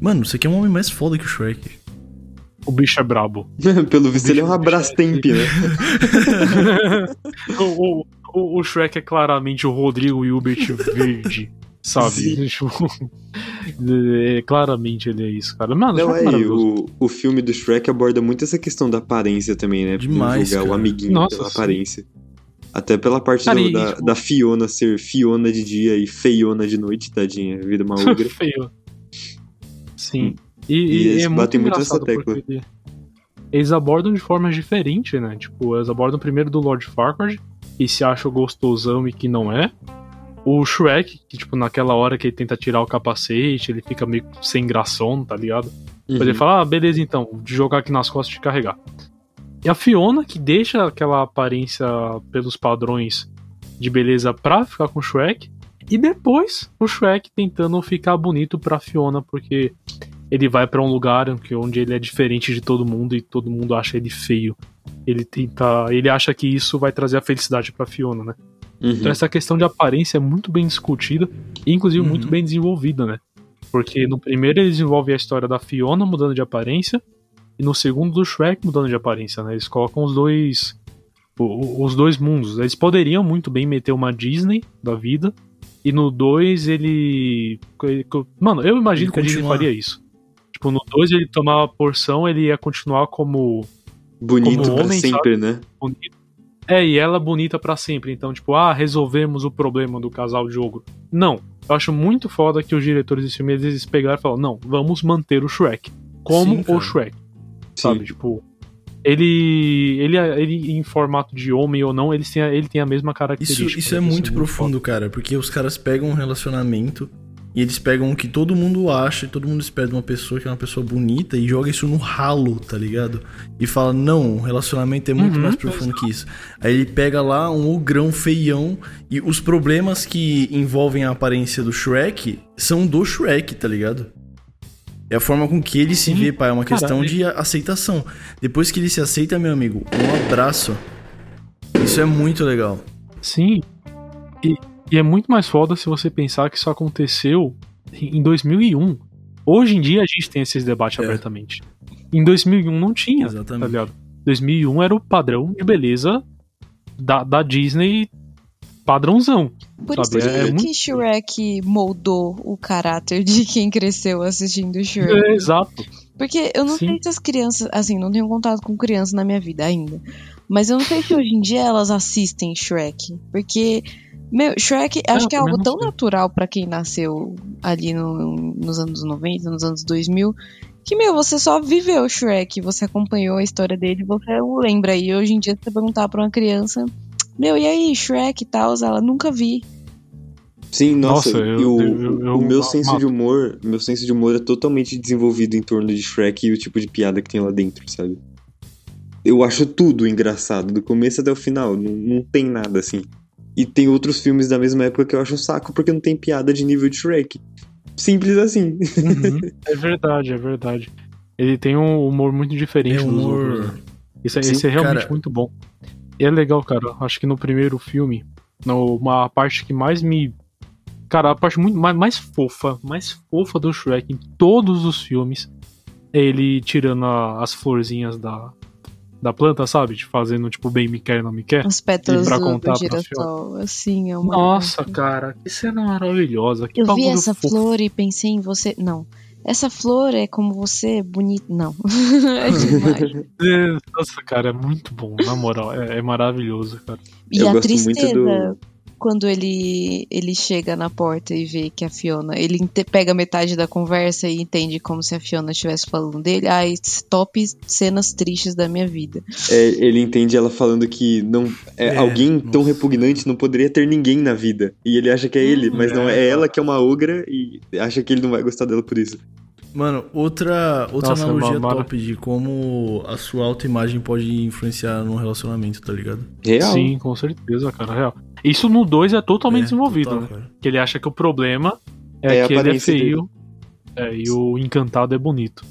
Mano, você quer um homem mais foda que o Shrek. O bicho é brabo. Pelo visto, ele é um bicho- Abrastemp, né? o, o, o, o Shrek é claramente o Rodrigo Hilbert verde, sabe? Tipo, é, claramente ele é isso, cara. Mano, Não, é aí, maravilhoso. o, o filme do Shrek aborda muito essa questão da aparência também, né? Demais, julgar o cara. amiguinho Nossa, pela sim. aparência. Até pela parte Cara, do- e, da, tipo- da Fiona ser Fiona de dia e feiona de noite, tadinha, vira uma ogra. Feio. Sim. E, E e eles é muito batem muito nessa engraçado tecla. ele- eles abordam de formas diferentes, né? Tipo, eles abordam primeiro do Lord Farquaad, que se acha gostosão e que não é. O Shrek, que, tipo, naquela hora que ele tenta tirar o capacete, ele fica meio sem gração, tá ligado? Depois ele Uhum. fala, ah, beleza então, de jogar aqui nas costas e te carregar. E a Fiona, que deixa aquela aparência pelos padrões de beleza pra ficar com o Shrek. E depois o Shrek tentando ficar bonito pra Fiona, porque ele vai pra um lugar onde ele é diferente de todo mundo e todo mundo acha ele feio. Ele tenta. Ele acha que isso vai trazer a felicidade pra Fiona, né? Uhum. Então essa questão de aparência é muito bem discutida e inclusive Uhum. muito bem desenvolvida, né? Porque no primeiro ele desenvolve a história da Fiona mudando de aparência e no segundo do Shrek mudando de aparência, né? Eles colocam os dois o- os dois mundos. Eles poderiam muito bem meter uma Disney da vida e no 2 ele ele- Mano, eu imagino Ele que a Disney faria isso. Tipo, no 2 ele tomava a porção, ele ia continuar como Bonito como pra homem, sempre, né? bonito. É, e ela bonita pra sempre. Então, tipo, ah, resolvemos o problema do casal de ogro. Não. Eu acho muito foda que os diretores desse filme eles pegaram e falaram: não, vamos manter o Shrek. Como Sim, o. Shrek, Sim. sabe? Tipo. Ele, ele, ele em formato de homem ou não, ele tem, a- ele tem a mesma Isso, característica. isso é né? muito profundo, cara, porque os caras pegam um relacionamento e eles pegam o que todo mundo acha e todo mundo espera de uma pessoa que é uma pessoa bonita e joga isso no ralo, tá ligado? E fala, não, o relacionamento é muito Uhum, mais profundo que isso. Aí ele pega lá um ogrão feião e os problemas que envolvem a aparência do Shrek são do Shrek, tá ligado? É a forma com que ele se Sim, vê, pai. É uma questão de aceitação. Depois que ele se aceita, meu amigo, um abraço. Isso é muito legal. Sim. E, e é muito mais foda se você pensar que isso aconteceu em 2001. Hoje em dia a gente tem esses debates É. abertamente. Em 2001 não tinha, tá Exatamente. ligado? 2001 era o padrão de beleza da, da Disney padrãozão. Por Sabe, isso é que, muito- que Shrek moldou o caráter de quem cresceu assistindo Shrek. É, exato. Porque eu não Sim. sei se as crianças, assim, não tenho contato com crianças na minha vida ainda. Mas eu não sei se hoje em dia elas assistem Shrek. Porque, meu, Shrek acho que é algo tão sei. natural pra quem nasceu ali no- nos anos 90, nos anos 2000. Que, meu, você só viveu Shrek, você acompanhou a história dele, você o lembra. E hoje em dia, se você perguntar pra uma criança, meu, e aí, Shrek e tal, ela nunca vi. Sim, nossa, Nossa, eu- e o, eu- eu- o meu eu senso mato. de humor, meu senso de humor é totalmente desenvolvido em torno de Shrek e o tipo de piada que tem lá dentro, sabe? Eu acho tudo engraçado, do começo até o final, não, não tem nada assim. E tem outros filmes da mesma época que eu acho um saco porque não tem piada de nível de Shrek. Simples assim. Uhum. é verdade, é verdade. Ele tem um humor muito diferente É dos humor- outros. né? Isso, é- Sim, isso é realmente cara. muito bom. E é legal, cara. Acho que no primeiro filme, no, uma parte que mais me. Cara, a parte muito mais, mais fofa, mais fofa do Shrek em todos os filmes é ele tirando a- as florzinhas da, da planta, sabe? De Fazendo tipo bem me quer, não me quer. As pétalas pra do, contar do girassol, assim, é uma. Nossa, cara, que cena maravilhosa. Que Eu vi essa fofo. flor e pensei em você. Não. Essa flor é como você, bonita. Não. é demais. É, Nossa, cara, é muito bom, na moral. É, é maravilhoso, cara. E Eu a gosto muito tristeza do- quando ele, ele chega na porta e vê que a Fiona. Ele pega metade da conversa e entende como se a Fiona estivesse falando dele. Ai, top cenas tristes da minha vida. É, ele entende ela falando que não é, É, alguém tão nossa. repugnante não poderia ter ninguém na vida. E ele acha que é ele, mas não é é, ela que é uma ogra e acha que ele não vai gostar dela por isso. Mano, outra, outra Nossa, analogia Mara- top de como a sua autoimagem pode influenciar num relacionamento, tá ligado? Real. Sim, com certeza, cara, real. Isso no 2 é totalmente É, desenvolvido, total, né? Que ele acha que o problema é, É que ele é feio é, e o encantado é bonito.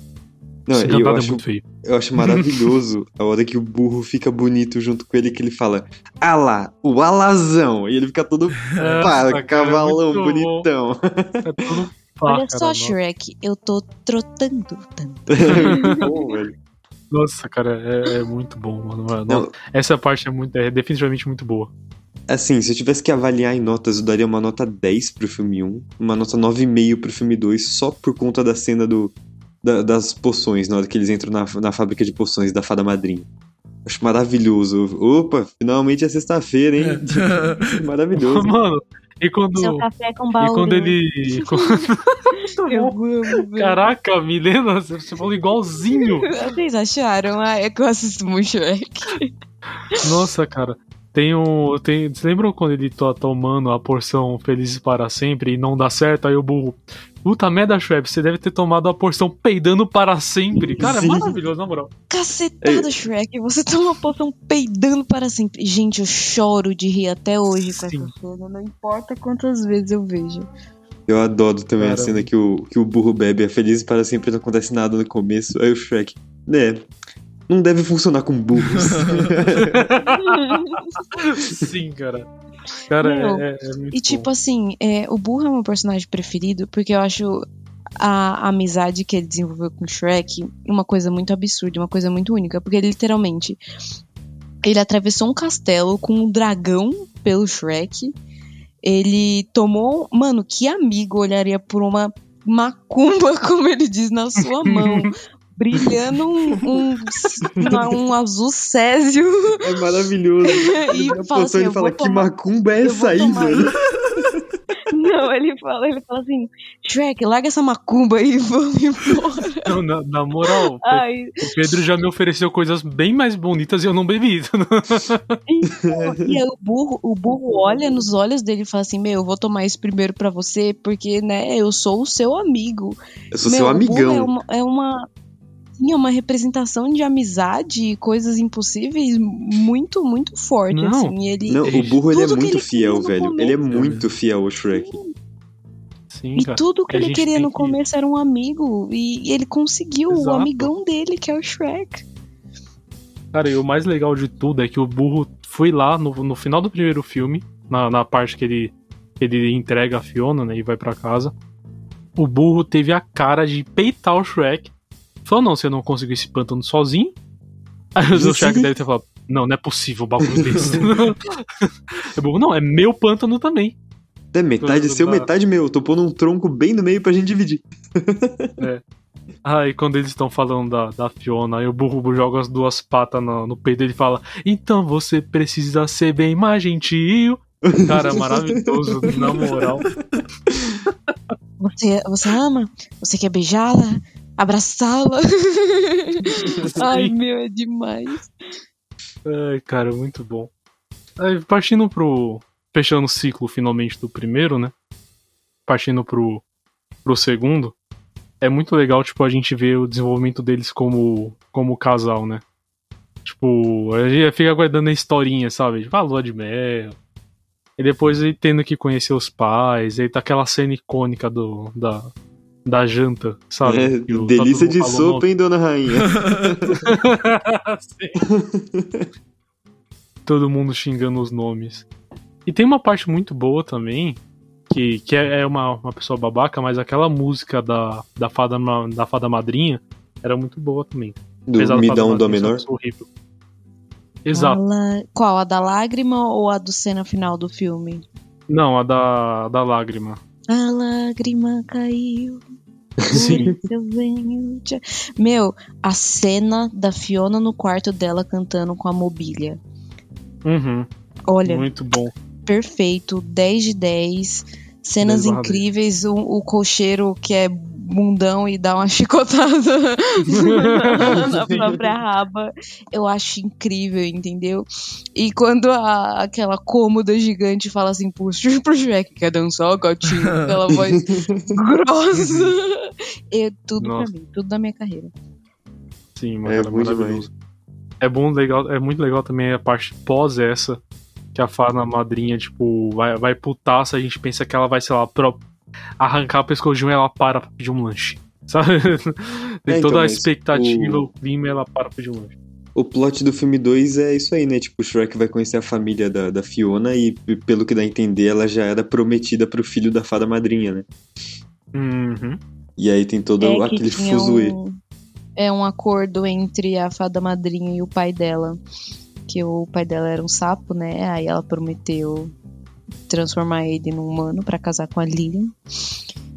Não, eu encantado é acho, muito feio. eu acho maravilhoso a hora que o burro fica bonito junto com ele, que ele fala, ah lá, o alazão. E ele fica todo pá, é cavalão, bonitão. É tudo Olha só, cara, Shrek, eu tô trotando tanto. Bom, velho. Nossa, cara, é, é muito bom, mano. Não, Essa parte é, muito, é definitivamente muito boa. Assim, se eu tivesse que avaliar em notas, eu daria uma nota 10 pro filme 1, uma nota 9,5 pro filme 2, só por conta da cena do, da- das poções, na hora que eles entram na, na fábrica de poções da Fada Madrinha. Acho maravilhoso. Opa, finalmente é sexta-feira, hein? maravilhoso. Mano, e quando. Seu café com E quando ele. Eu amo, velho. Caraca, Milena, você falou igualzinho. Vocês acharam? Ah, é que eu assisto muito Shrek. Nossa, cara. Tem um. Tem, você lembra quando ele tá tomando a porção Felizes para Sempre e não dá certo? Aí o burro. Puta merda, Shrek, você deve ter tomado a porção peidando para sempre. Cara, Sim. é maravilhoso, na moral. Cacetada, Shrek. Você toma uma poção peidando para sempre. Gente, eu choro de rir até hoje com Sim. essa cena. Não importa quantas vezes eu vejo. Eu adoro também a Caramba. cena que o, que o burro bebe é feliz para sempre, não acontece nada no começo. Aí o Shrek, né? Não deve funcionar com burros. Sim, cara. Cara, Meu, é, é muito E tipo bom. assim, é, o Burro é meu personagem preferido porque eu acho a amizade que ele desenvolveu com o Shrek uma coisa muito absurda, uma coisa muito única. Porque ele literalmente. Ele atravessou um castelo com um dragão pelo Shrek. Ele tomou. Mano, que amigo olharia por uma macumba, como ele diz, na sua mão. brilhando um, um, um azul césio. é maravilhoso. E a fala assim, ele fala, que tomar- macumba é essa aí, velho? Não, ele fala, ele fala assim, Shrek, larga essa macumba aí e vamos embora. Não, na, na moral, Ai, o Pedro já me ofereceu coisas bem mais bonitas e eu não bebi. então, e aí o burro, o burro olha nos olhos dele e fala assim, meu, eu vou tomar isso primeiro pra você, porque, né, eu sou o seu amigo. Eu sou Meu, seu o burro amigão. É uma, é uma, sim, é uma representação de amizade e coisas impossíveis muito, muito forte, Não. assim. Ele, Não, o burro ele é Tudo que muito ele fiel, velho. Ele é começo. muito fiel ao Shrek. Sim, E cara. tudo que A ele queria no que- começo era um amigo. E ele conseguiu o Exato. amigão dele, que é o Shrek. Cara, e o mais legal de tudo é que o burro foi lá no, no final do primeiro filme, na, na parte que ele, que ele entrega a Fiona, né, e vai pra casa. O burro teve a cara de peitar o Shrek. Falou, não, você não conseguiu esse pântano sozinho. Aí o. Shrek deve ter falado, não, não é possível um bagulho desse. o burro, não, é meu pântano também. É metade seu, dá. metade meu. Eu tô pondo um tronco bem no meio pra gente dividir. Aí quando eles estão falando da, da Fiona, aí o burro joga as duas patas no, no peito dele e fala: Então você precisa ser bem mais gentil. Cara, maravilhoso, na moral. Você, você ama? Você quer beijá-la? Abraçá-la? Ai, meu, é demais. Ai, cara, muito bom. Aí, partindo pro. Fechando o ciclo finalmente do primeiro, né? Partindo pro, pro segundo. É muito legal, tipo, a gente ver o desenvolvimento deles como, como casal, né? Tipo, a gente fica aguardando a historinha, sabe? Tipo, a lua de mel. E depois ele tendo que conhecer os pais, aí tá aquela cena icônica do, da, da janta, sabe? É, delícia de sopa, hein, dona rainha? Todo mundo xingando os nomes. E tem uma parte muito boa também, que, que é é uma, uma pessoa babaca, mas aquela música da, da, fada, da fada madrinha era muito boa também. Do Apesar dá um dó menor? horrível. Exato. La- Qual? A da lágrima ou a do cena final do filme? Não, a da, da lágrima. A lágrima caiu. Sim. Meu, a cena da Fiona no quarto dela cantando com a mobília. Uhum, Olha, muito bom. perfeito, 10 de 10. Cenas 10 barra incríveis, o, o cocheiro que é bundão e dá uma chicotada na própria raba. Eu acho incrível, entendeu? E quando a- aquela cômoda gigante fala assim pro, pro Shrek, quer dançar, gatinho? Com Aquela voz grossa. É tudo Nossa. pra mim, tudo da minha carreira. Sim, mas É bom maravilhoso. É bom, legal, é muito legal também a parte pós essa, que a fada madrinha, tipo, vai, vai putaça, a gente pensa que ela vai, sei lá, pro- arrancar o pescoço de um e ela para pra pedir um lanche. Sabe? Tem É, então, toda a mas expectativa, o- o clima e ela para pra pedir um lanche. O plot do filme 2 é isso aí, né? Tipo, o Shrek vai conhecer a família da, da Fiona e, pelo que dá a entender, ela já era prometida pro filho da fada madrinha, né? Uhum. E aí tem todo É que aquele fuzuê. um, é um acordo entre a fada madrinha e o pai dela. Que o pai dela era um sapo, né? Aí ela prometeu transformar ele num humano pra casar com a Lilian.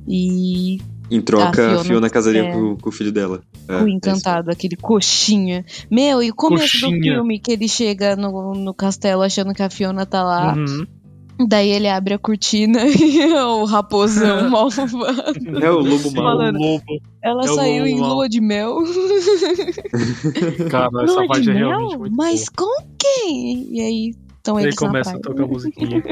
E Em troca, A a Fiona- Fiona, casaria é. com, com o filho dela. É, o é encantado, aquele coxinha. Meu, e o começo do Coxinha. filme que ele chega no, no castelo achando que a Fiona tá lá. Uhum. Daí ele abre a cortina e o raposão malvado. É o lobo Falando. lobo. Ela É saiu em lobo. lua de mel. Cara, essa Lua parte de é mel? realmente muito Mas com quem? E aí boa. Aí eles começa a tocar a musiquinha.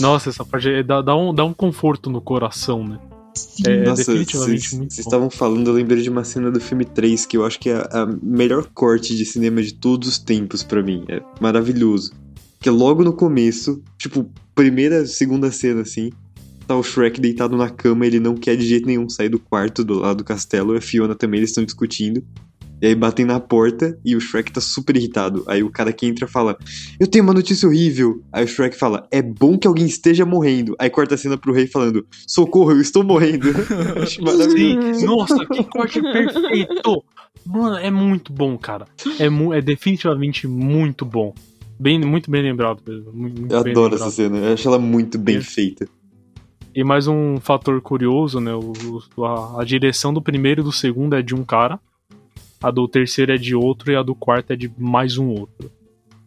Nossa, essa parte é- dá, dá, um, dá um conforto no coração, né? Sim. É, Nossa, definitivamente vocês muito vocês bom. estavam falando, eu lembrei de uma cena do filme 3 que eu acho que é a melhor corte de cinema de todos os tempos pra mim. É maravilhoso. Que é logo no começo, tipo, primeira, segunda cena assim, tá o Shrek deitado na cama, ele não quer de jeito nenhum sair do quarto do lado do castelo, e a Fiona também, eles estão discutindo. E aí batem na porta e o Shrek tá super irritado. Aí o cara que entra fala: Eu tenho uma notícia horrível. Aí o Shrek fala: É bom que alguém esteja morrendo. Aí corta a cena pro rei falando: Socorro, eu estou morrendo. Eu Acho maravilhoso. Sim, nossa, que corte perfeito! Mano, é muito bom, cara. É, mu- é definitivamente muito bom. Bem, muito bem lembrado. Muito, muito Eu bem adoro lembrado. essa cena. Eu acho ela muito bem É. feita. E mais um fator curioso, né? o- a, a direção do primeiro e do segundo é de um cara, a do terceiro é de outro e a do quarto é de mais um outro.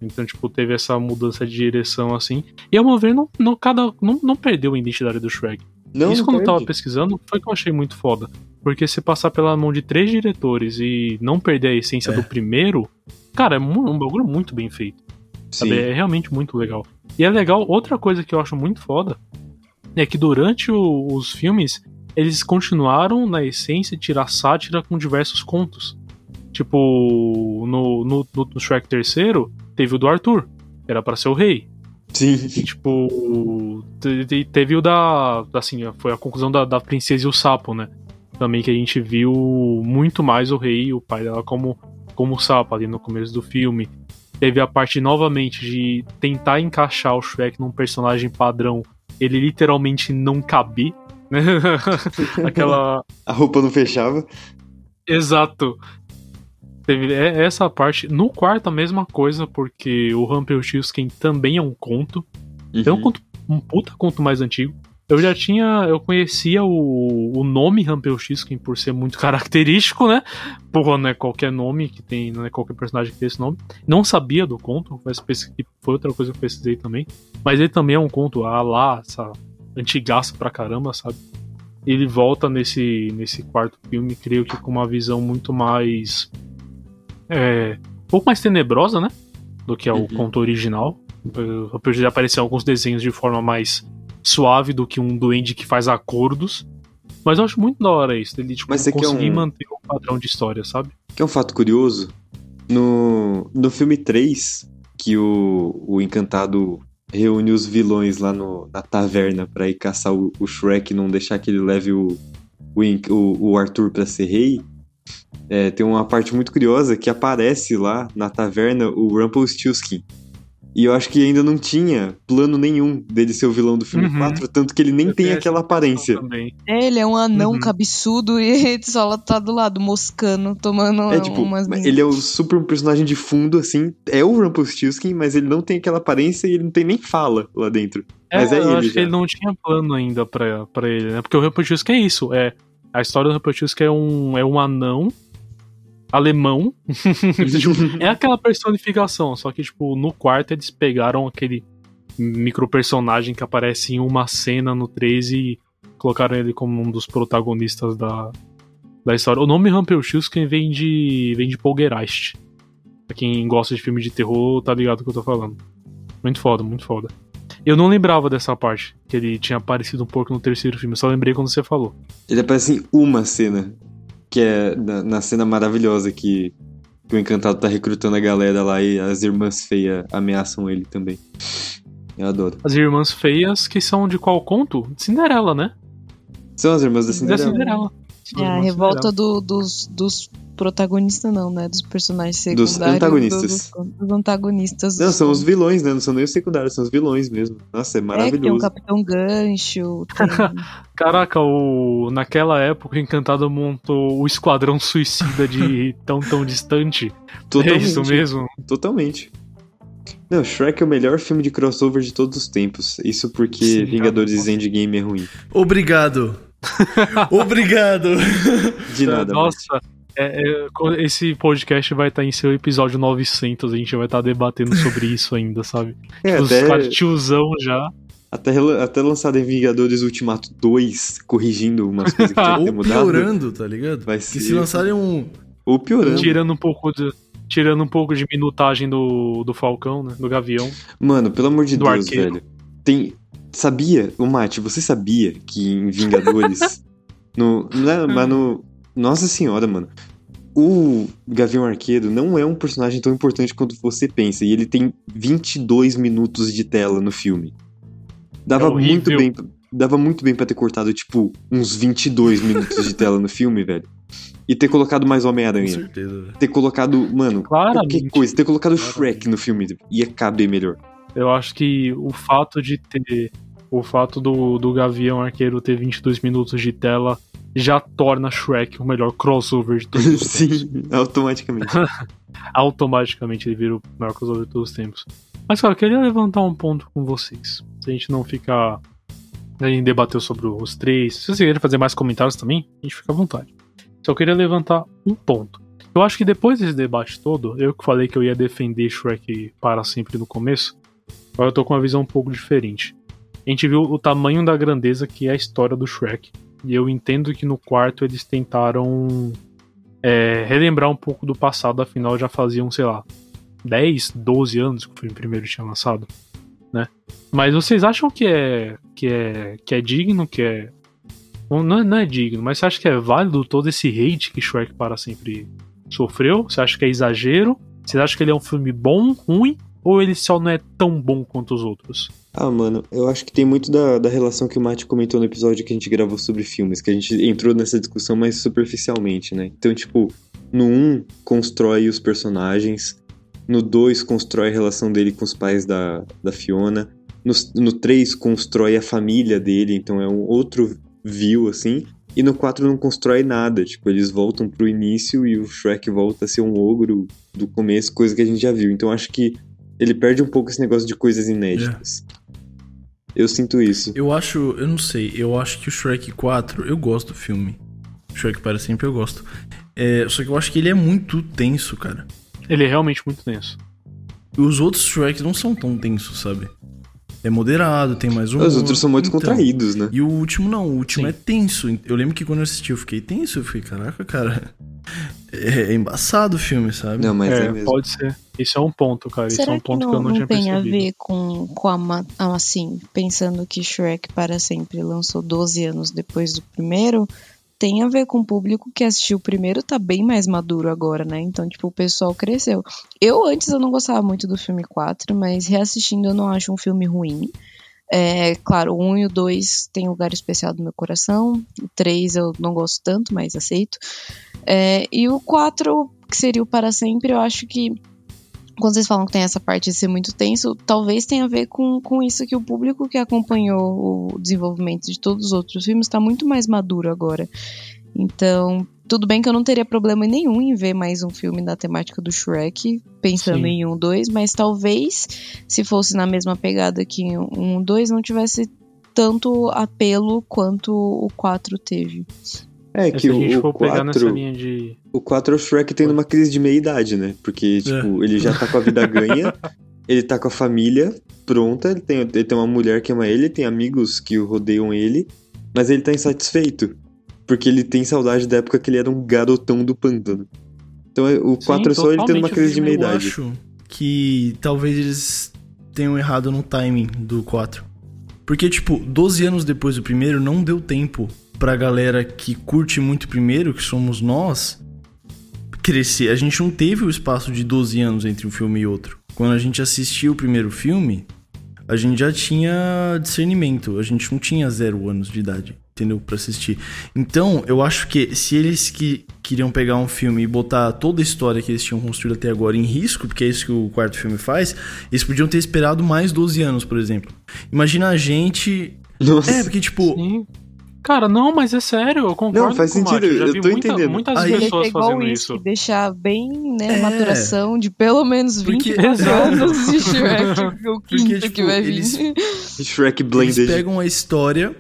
Então, tipo, teve essa mudança de direção assim. E ao meu ver, não, não, cada, não, não perdeu a identidade do Shrek. Não, Isso quando eu tava pesquisando foi que eu achei muito foda. Porque se passar pela mão de três diretores e não perder a essência É. do primeiro, cara, é mu- um bagulho muito bem feito. Sim. Sabe? É realmente muito legal. E é legal, outra coisa que eu acho muito foda é que durante o- os filmes eles continuaram na essência tirar sátira com diversos contos. Tipo, no, no, no, Shrek terceiro, teve o do Arthur, era pra ser o rei. Sim. E, tipo, te- te- teve o da. Assim, foi a conclusão da, da princesa e o sapo, né? Também que a gente viu muito mais o rei e o pai dela como, como sapo ali no começo do filme. Teve a parte novamente de tentar encaixar o Shrek num personagem padrão. Ele literalmente não né? Aquela. A roupa não fechava. Exato. Teve é- essa parte. No quarto, a mesma coisa, porque o Rumpelstiltskin também é um conto. É um Uhum. conto, um puta conto mais antigo. Eu já tinha, eu conhecia o, o nome Rumpelstiltskin por ser muito característico, né? Porra, não é qualquer nome que tem, não é qualquer personagem que tem esse nome. Não sabia do conto, mas foi outra coisa que eu pesquisei também. Mas ele também é um conto, ah lá, essa antigaço pra caramba, sabe? Ele volta nesse, nesse quarto filme, creio que com uma visão muito mais. É, um pouco mais tenebrosa, né? Do que é o Uhum. conto original. Eu já apareceu alguns desenhos de forma mais suave do que um duende que faz acordos. Mas eu acho muito da hora isso, dele tipo, Mas conseguir um- manter o padrão de história, sabe? Que é um fato curioso. No, no filme 3, que o, o encantado reúne os vilões lá no, na taverna pra ir caçar o, o Shrek e não deixar que ele leve o, o, o Arthur pra ser rei. É, tem uma parte muito curiosa que aparece lá na taverna o Rumpelstiltskin. E eu acho que ainda não tinha plano nenhum dele ser o vilão do filme Uhum. 4, tanto que ele nem Eu tem aquela aparência. É, ele é um anão Uhum. cabeçudo e ele só tá do lado, moscando, tomando É tipo, umas. ele é o super um personagem de fundo, assim. É o Rumpelstiltskin, mas ele não tem aquela aparência e ele não tem nem fala lá dentro. Mas é eu ele acho já. que ele não tinha plano ainda pra, pra ele, né? Porque o Rumpelstiltskin é isso. É, a história do Rumpelstiltskin é um, é um anão alemão. É aquela personificação, só que, tipo, no quarto eles pegaram aquele micro personagem que aparece em uma cena no 13 e colocaram ele como um dos protagonistas da, da história. O nome Rumpelstiltskin vem de, vem de Poltergeist. Pra quem gosta de filme de terror, tá ligado o que eu tô falando. Muito foda, muito foda. Eu não lembrava dessa parte, que ele tinha aparecido um pouco no terceiro filme, eu só lembrei quando você falou. Ele aparece em uma cena, que é na, na cena maravilhosa que, que o Encantado tá recrutando a galera lá e as irmãs feias ameaçam ele também. Eu adoro. As irmãs feias, que são de qual conto? Cinderela, né? São as irmãs da Da Cinderela. Cinderela. São É a revolta Cinderela. do- dos, dos protagonistas, não, né? Dos personagens Dos secundários. antagonistas. do- dos antagonistas. Não, são os vilões, né? Não são nem os secundários, são os vilões mesmo. Nossa, é É, que tem o maravilhoso. Capitão Gancho, tem... Caraca, o... naquela época o Encantado montou o Esquadrão Suicida de tão tão distante. É isso mesmo? Totalmente. Não, Shrek é o melhor filme de crossover de todos os tempos. Isso porque Sim, Vingadores cara. Endgame é ruim. Obrigado. Obrigado. De nada. mano. Nossa, é- é, co- esse podcast vai estar em seu episódio 900, a gente vai estar debatendo sobre isso ainda, sabe? É, Os até, caras tiozão já. até, até lançado em Vingadores Ultimato 2, corrigindo umas coisas que tinha que ter Ou mudado. piorando, tá ligado? Vai Que ser- se lançarem um. Ou piorando. Tirando um pouco de. Tirando um pouco de minutagem do, do Falcão, né? Do Gavião. Mano, pelo amor de Do Deus, arqueiro. velho. Tem. Sabia, o Mate, você sabia que em Vingadores. no, não, mas no. Nossa senhora, mano. O Gavião Arqueiro não é um personagem tão importante quanto você pensa. E ele tem 22 minutos de tela no filme. Dava É muito bem. Dava muito bem pra ter cortado, tipo, uns 22 minutos de tela no filme, velho. E ter colocado mais Com Homem-Aranha. certeza. velho. Ter colocado, mano, Claramente. qualquer coisa. Ter colocado Claramente. Shrek no filme ia caber melhor. Eu acho que o fato de ter. O fato do, do Gavião Arqueiro ter 22 minutos de tela já torna Shrek o melhor crossover de todos os tempos. Sim, automaticamente. Automaticamente ele vira o melhor crossover de todos os tempos. Mas, cara, eu queria levantar um ponto com vocês. Se a gente não ficar. A gente debateu sobre os três. Se vocês querem fazer mais comentários também, a gente fica à vontade. Só queria levantar um ponto. Eu acho que depois desse debate todo, eu que falei que eu ia defender Shrek para sempre no começo, agora eu tô com uma visão um pouco diferente. A gente viu o tamanho da grandeza que é a história do Shrek. E eu entendo que no quarto eles tentaram é, relembrar um pouco do passado, afinal já faziam, sei lá, 10, 12 anos que o filme primeiro tinha lançado, né? Mas vocês acham que é que é que é digno, que é não é, não é digno, mas você acha que é válido todo esse hate que Shrek para sempre sofreu? Você acha que é exagero? Você acha que ele é um filme bom, ruim, ou ele só não é tão bom quanto os outros? Ah, mano, eu acho que tem muito da, da relação que o Mate comentou no episódio que a gente gravou sobre filmes, que a gente entrou nessa discussão mais superficialmente, né? Então, tipo, no 1 constrói os personagens, no 2 constrói a relação dele com os pais da, da Fiona, no, no 3 constrói a família dele, então é um outro view, assim, e no 4 não constrói nada, tipo, eles voltam pro início e o Shrek volta a ser um ogro do começo, coisa que a gente já viu. Então, acho que ele perde um pouco esse negócio de coisas inéditas. Eu sinto isso. Eu acho, eu não sei, eu acho que o Shrek 4, eu gosto do filme. Shrek para sempre eu gosto. É, só que eu acho que ele é muito tenso, cara. Ele é realmente muito tenso. E os outros Shreks não são tão tensos, sabe? É moderado, tem mais um. Os outros são muito então. contraídos, né? E o último não, o último Sim. é tenso. Eu lembro que quando eu assisti eu fiquei tenso, eu fiquei, caraca, cara. É, é embaçado o filme, sabe? Não, mas é, é, mesmo. pode ser. Isso é um ponto, cara. Isso é Será um que ponto não, que eu não, não tinha tem a percebido. ver com, com a, ma- assim, pensando que Shrek para sempre lançou 12 anos depois do primeiro? tem a ver com o público que assistiu o primeiro tá bem mais maduro agora, né? Então, tipo, o pessoal cresceu. Eu antes eu não gostava muito do filme 4, mas reassistindo eu não acho um filme ruim. É, claro, o 1 e o 2 tem lugar especial no meu coração. O 3 eu não gosto tanto, mas aceito. É, e o 4, que seria o Para Sempre, eu acho que quando vocês falam que tem essa parte de ser muito tenso, talvez tenha a ver com, com isso que o público que acompanhou o desenvolvimento de todos os outros filmes está muito mais maduro agora. Então, tudo bem que eu não teria problema nenhum em ver mais um filme da temática do Shrek, pensando Sim. em um, dois, mas talvez se fosse na mesma pegada que um, dois, não tivesse tanto apelo quanto o 4 teve. É que o, o 4, de... o 4 é o Shrek tendo uma crise de meia-idade, né? Porque, tipo, é. ele já tá com a vida ganha, ele tá com a família pronta, ele tem, ele tem uma mulher que ama ele, tem amigos que o rodeiam ele, mas ele tá insatisfeito. Porque ele tem saudade da época que ele era um garotão do pântano. Então é, o 4 é só ele tendo uma crise de meia-idade. Eu acho que talvez eles tenham errado no timing do 4. Porque, tipo, 12 anos depois do primeiro, não deu tempo pra galera que curte muito primeiro, que somos nós, crescer. A gente não teve o espaço de 12 anos entre um filme e outro. Quando a gente assistiu o primeiro filme, a gente já tinha discernimento. A gente não tinha zero anos de idade, entendeu? Pra assistir. Então, eu acho que se eles que queriam pegar um filme e botar toda a história que eles tinham construído até agora em risco, porque é isso que o quarto filme faz, eles podiam ter esperado mais 12 anos, por exemplo. Imagina a gente. Nossa. É, porque, tipo. Sim. Cara, não, mas é sério, eu concordo. Não, faz sentido, eu, eu tô muita, entendendo. Muitas Aí, pessoas fazendo isso. Deixar bem, né, é, maturação de pelo menos 20 anos de Shrek, o quinto porque, tipo, que vai vir. Eles, Shrek Blended. Eles pegam a história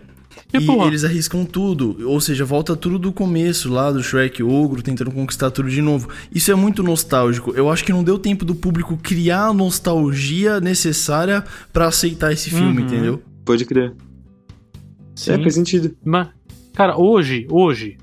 e, e eles arriscam tudo. Ou seja, volta tudo do começo, lá do Shrek Ogro, tentando conquistar tudo de novo. Isso é muito nostálgico. Eu acho que não deu tempo do público criar a nostalgia necessária para aceitar esse filme, uhum. entendeu? Pode crer. Sim. É, faz sentido. Mas, cara, hoje, hoje,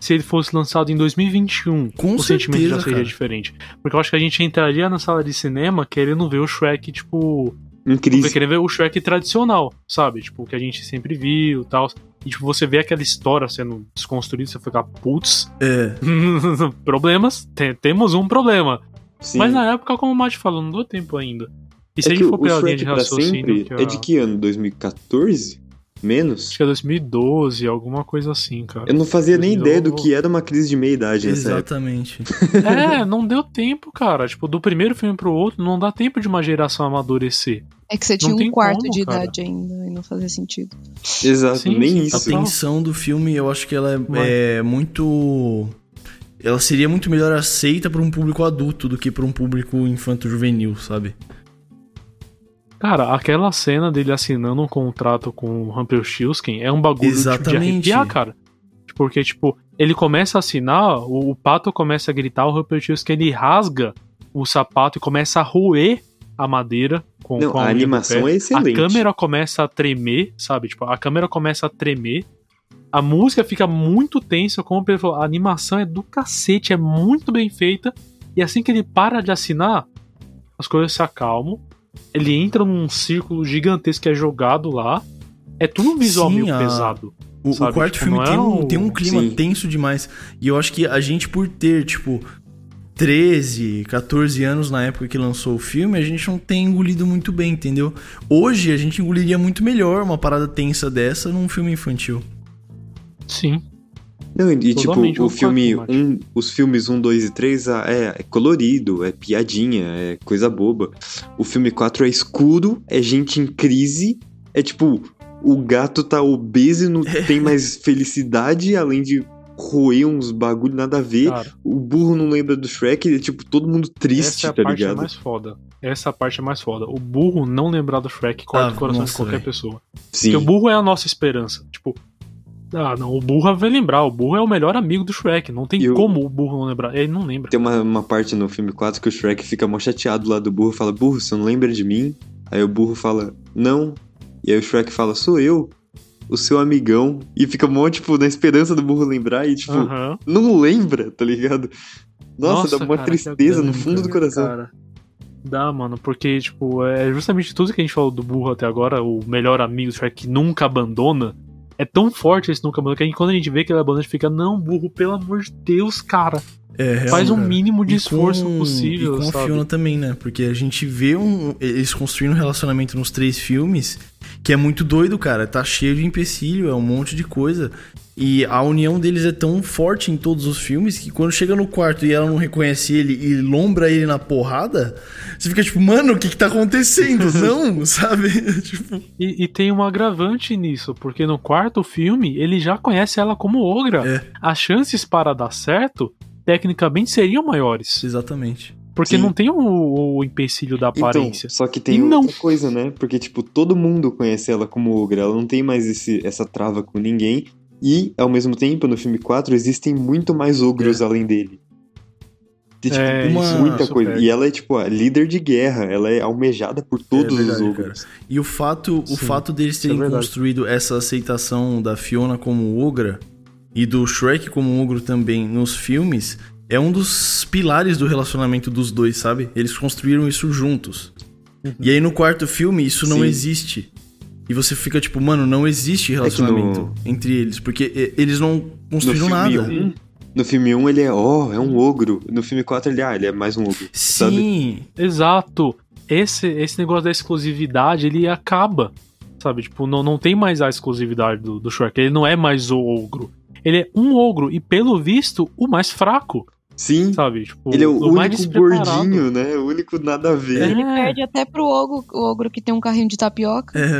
se ele fosse lançado em 2021, Com o certeza, sentimento já seria cara. diferente. Porque eu acho que a gente entraria na sala de cinema querendo ver o Shrek, tipo. Incrível. Querendo ver o Shrek tradicional, sabe? Tipo, o que a gente sempre viu e tal. E, tipo, você vê aquela história sendo desconstruída, você fica, putz. É. Problemas? Tem, temos um problema. Sim. Mas na época, como o Mate falou, não deu tempo ainda. E se é a gente for pegar a linha de raciocínio. É de que ano? 2014? Menos? Acho que é 2012, alguma coisa assim, cara. Eu não fazia 2012... nem ideia do que era uma crise de meia-idade Exatamente. é, não deu tempo, cara. Tipo, do primeiro filme pro outro, não dá tempo de uma geração amadurecer. É que você tinha um quarto como, de cara. idade ainda e não fazia sentido. Exato, sim, nem isso. A tensão do filme, eu acho que ela é, é muito ela seria muito melhor aceita para um público adulto do que para um público infanto-juvenil, sabe? Cara, aquela cena dele assinando um contrato com o Rumpelstiltskin é um bagulho tipo, de arrepiar, cara. Porque, tipo, ele começa a assinar, o, o pato começa a gritar, o Rumpelstiltskin ele rasga o sapato e começa a roer a madeira com, Não, com a, a animação é excelente. A câmera começa a tremer, sabe? Tipo, a câmera começa a tremer. A música fica muito tensa, como ele falou, a animação é do cacete, é muito bem feita. E assim que ele para de assinar, as coisas se acalmam ele entra num círculo gigantesco que é jogado lá. É tudo um visual Sim, meio a... pesado. O, o quarto tipo, filme tem, é um, tem um clima Sim. tenso demais. E eu acho que a gente, por ter, tipo, 13, 14 anos na época que lançou o filme, a gente não tem engolido muito bem, entendeu? Hoje a gente engoliria muito melhor uma parada tensa dessa num filme infantil. Sim. Não, e tipo, o filme, um, os filmes 1, 2 e 3 ah, é, é, colorido, é piadinha, é coisa boba. O filme 4 é escuro, é gente em crise, é tipo, o gato tá obeso e não tem mais felicidade, além de roer uns bagulho nada a ver. Cara, o burro não lembra do Shrek, é tipo todo mundo triste, essa é a tá parte ligado? mais foda. Essa parte é mais foda. O burro não lembrar do Shrek corta ah, o coração nossa, de qualquer véio. pessoa. Sim. Porque o burro é a nossa esperança. Tipo, ah, não, o burro vai lembrar. O burro é o melhor amigo do Shrek. Não tem como o burro não lembrar. Ele não lembra. Tem uma, uma parte no filme 4 que o Shrek fica mó chateado lá do burro fala: Burro, você não lembra de mim? Aí o burro fala: Não. E aí o Shrek fala: Sou eu, o seu amigão. E fica mó, tipo, na esperança do burro lembrar e, tipo, não lembra, tá ligado? Nossa, Nossa dá uma cara, tristeza no fundo do coração. Cara. Dá, mano, porque, tipo, é justamente tudo que a gente falou do burro até agora, o melhor amigo do Shrek que nunca abandona é tão forte esse nunca abandona que quando a gente vê que ele abandona, a gente fica, não, burro, pelo amor de Deus, cara. É, Faz um cara. mínimo de E esforço com- possível, E com a sabe? Fiona também, né? Porque a gente vê um, eles construindo um relacionamento nos três filmes que é muito doido, cara. Tá cheio de empecilho, é um monte de coisa. E a união deles é tão forte em todos os filmes que quando chega no quarto e ela não reconhece ele e lombra ele na porrada, você fica tipo, mano, o que que tá acontecendo? não, sabe? tipo, E, e tem um agravante nisso, porque no quarto filme ele já conhece ela como ogra. É. As chances para dar certo, tecnicamente, seriam maiores. exatamente. Porque Sim. não tem o, o empecilho da aparência. Então, só que tem E não. outra coisa, né? Porque, tipo, todo mundo conhece ela como Ogra. Ela não tem mais esse, essa trava com ninguém. E, ao mesmo tempo, no filme 4, existem muito mais ogros além dele. Tem, tipo, É, uma- muita isso coisa. pega. E ela é, tipo, a líder de guerra. Ela é almejada por todos verdade, os ogros. E o fato, o fato deles é terem verdade. construído essa aceitação da Fiona como ogra e do Shrek como ogro também nos filmes é um dos pilares do relacionamento dos dois, sabe? Eles construíram isso juntos. E aí no quarto filme isso não Sim. existe. E você fica tipo, mano, não existe relacionamento no- entre eles, porque eles não No construíram filme, nada. 1, no filme 1, ele é, ó, é um ogro. No filme 4, ele, ah, ele é mais um ogro. Sabe? Sim, Exato. Esse, esse negócio da exclusividade, ele acaba. Sabe? Tipo, não, não tem mais a exclusividade do, do Shrek. Ele não é mais o ogro. Ele é um ogro e, pelo visto, o mais fraco. Sim. Sabe? Tipo, Ele é o mais único gordinho, né? O único nada a ver. É. Ele perde até pro ogro, o ogro que tem um carrinho de tapioca. é.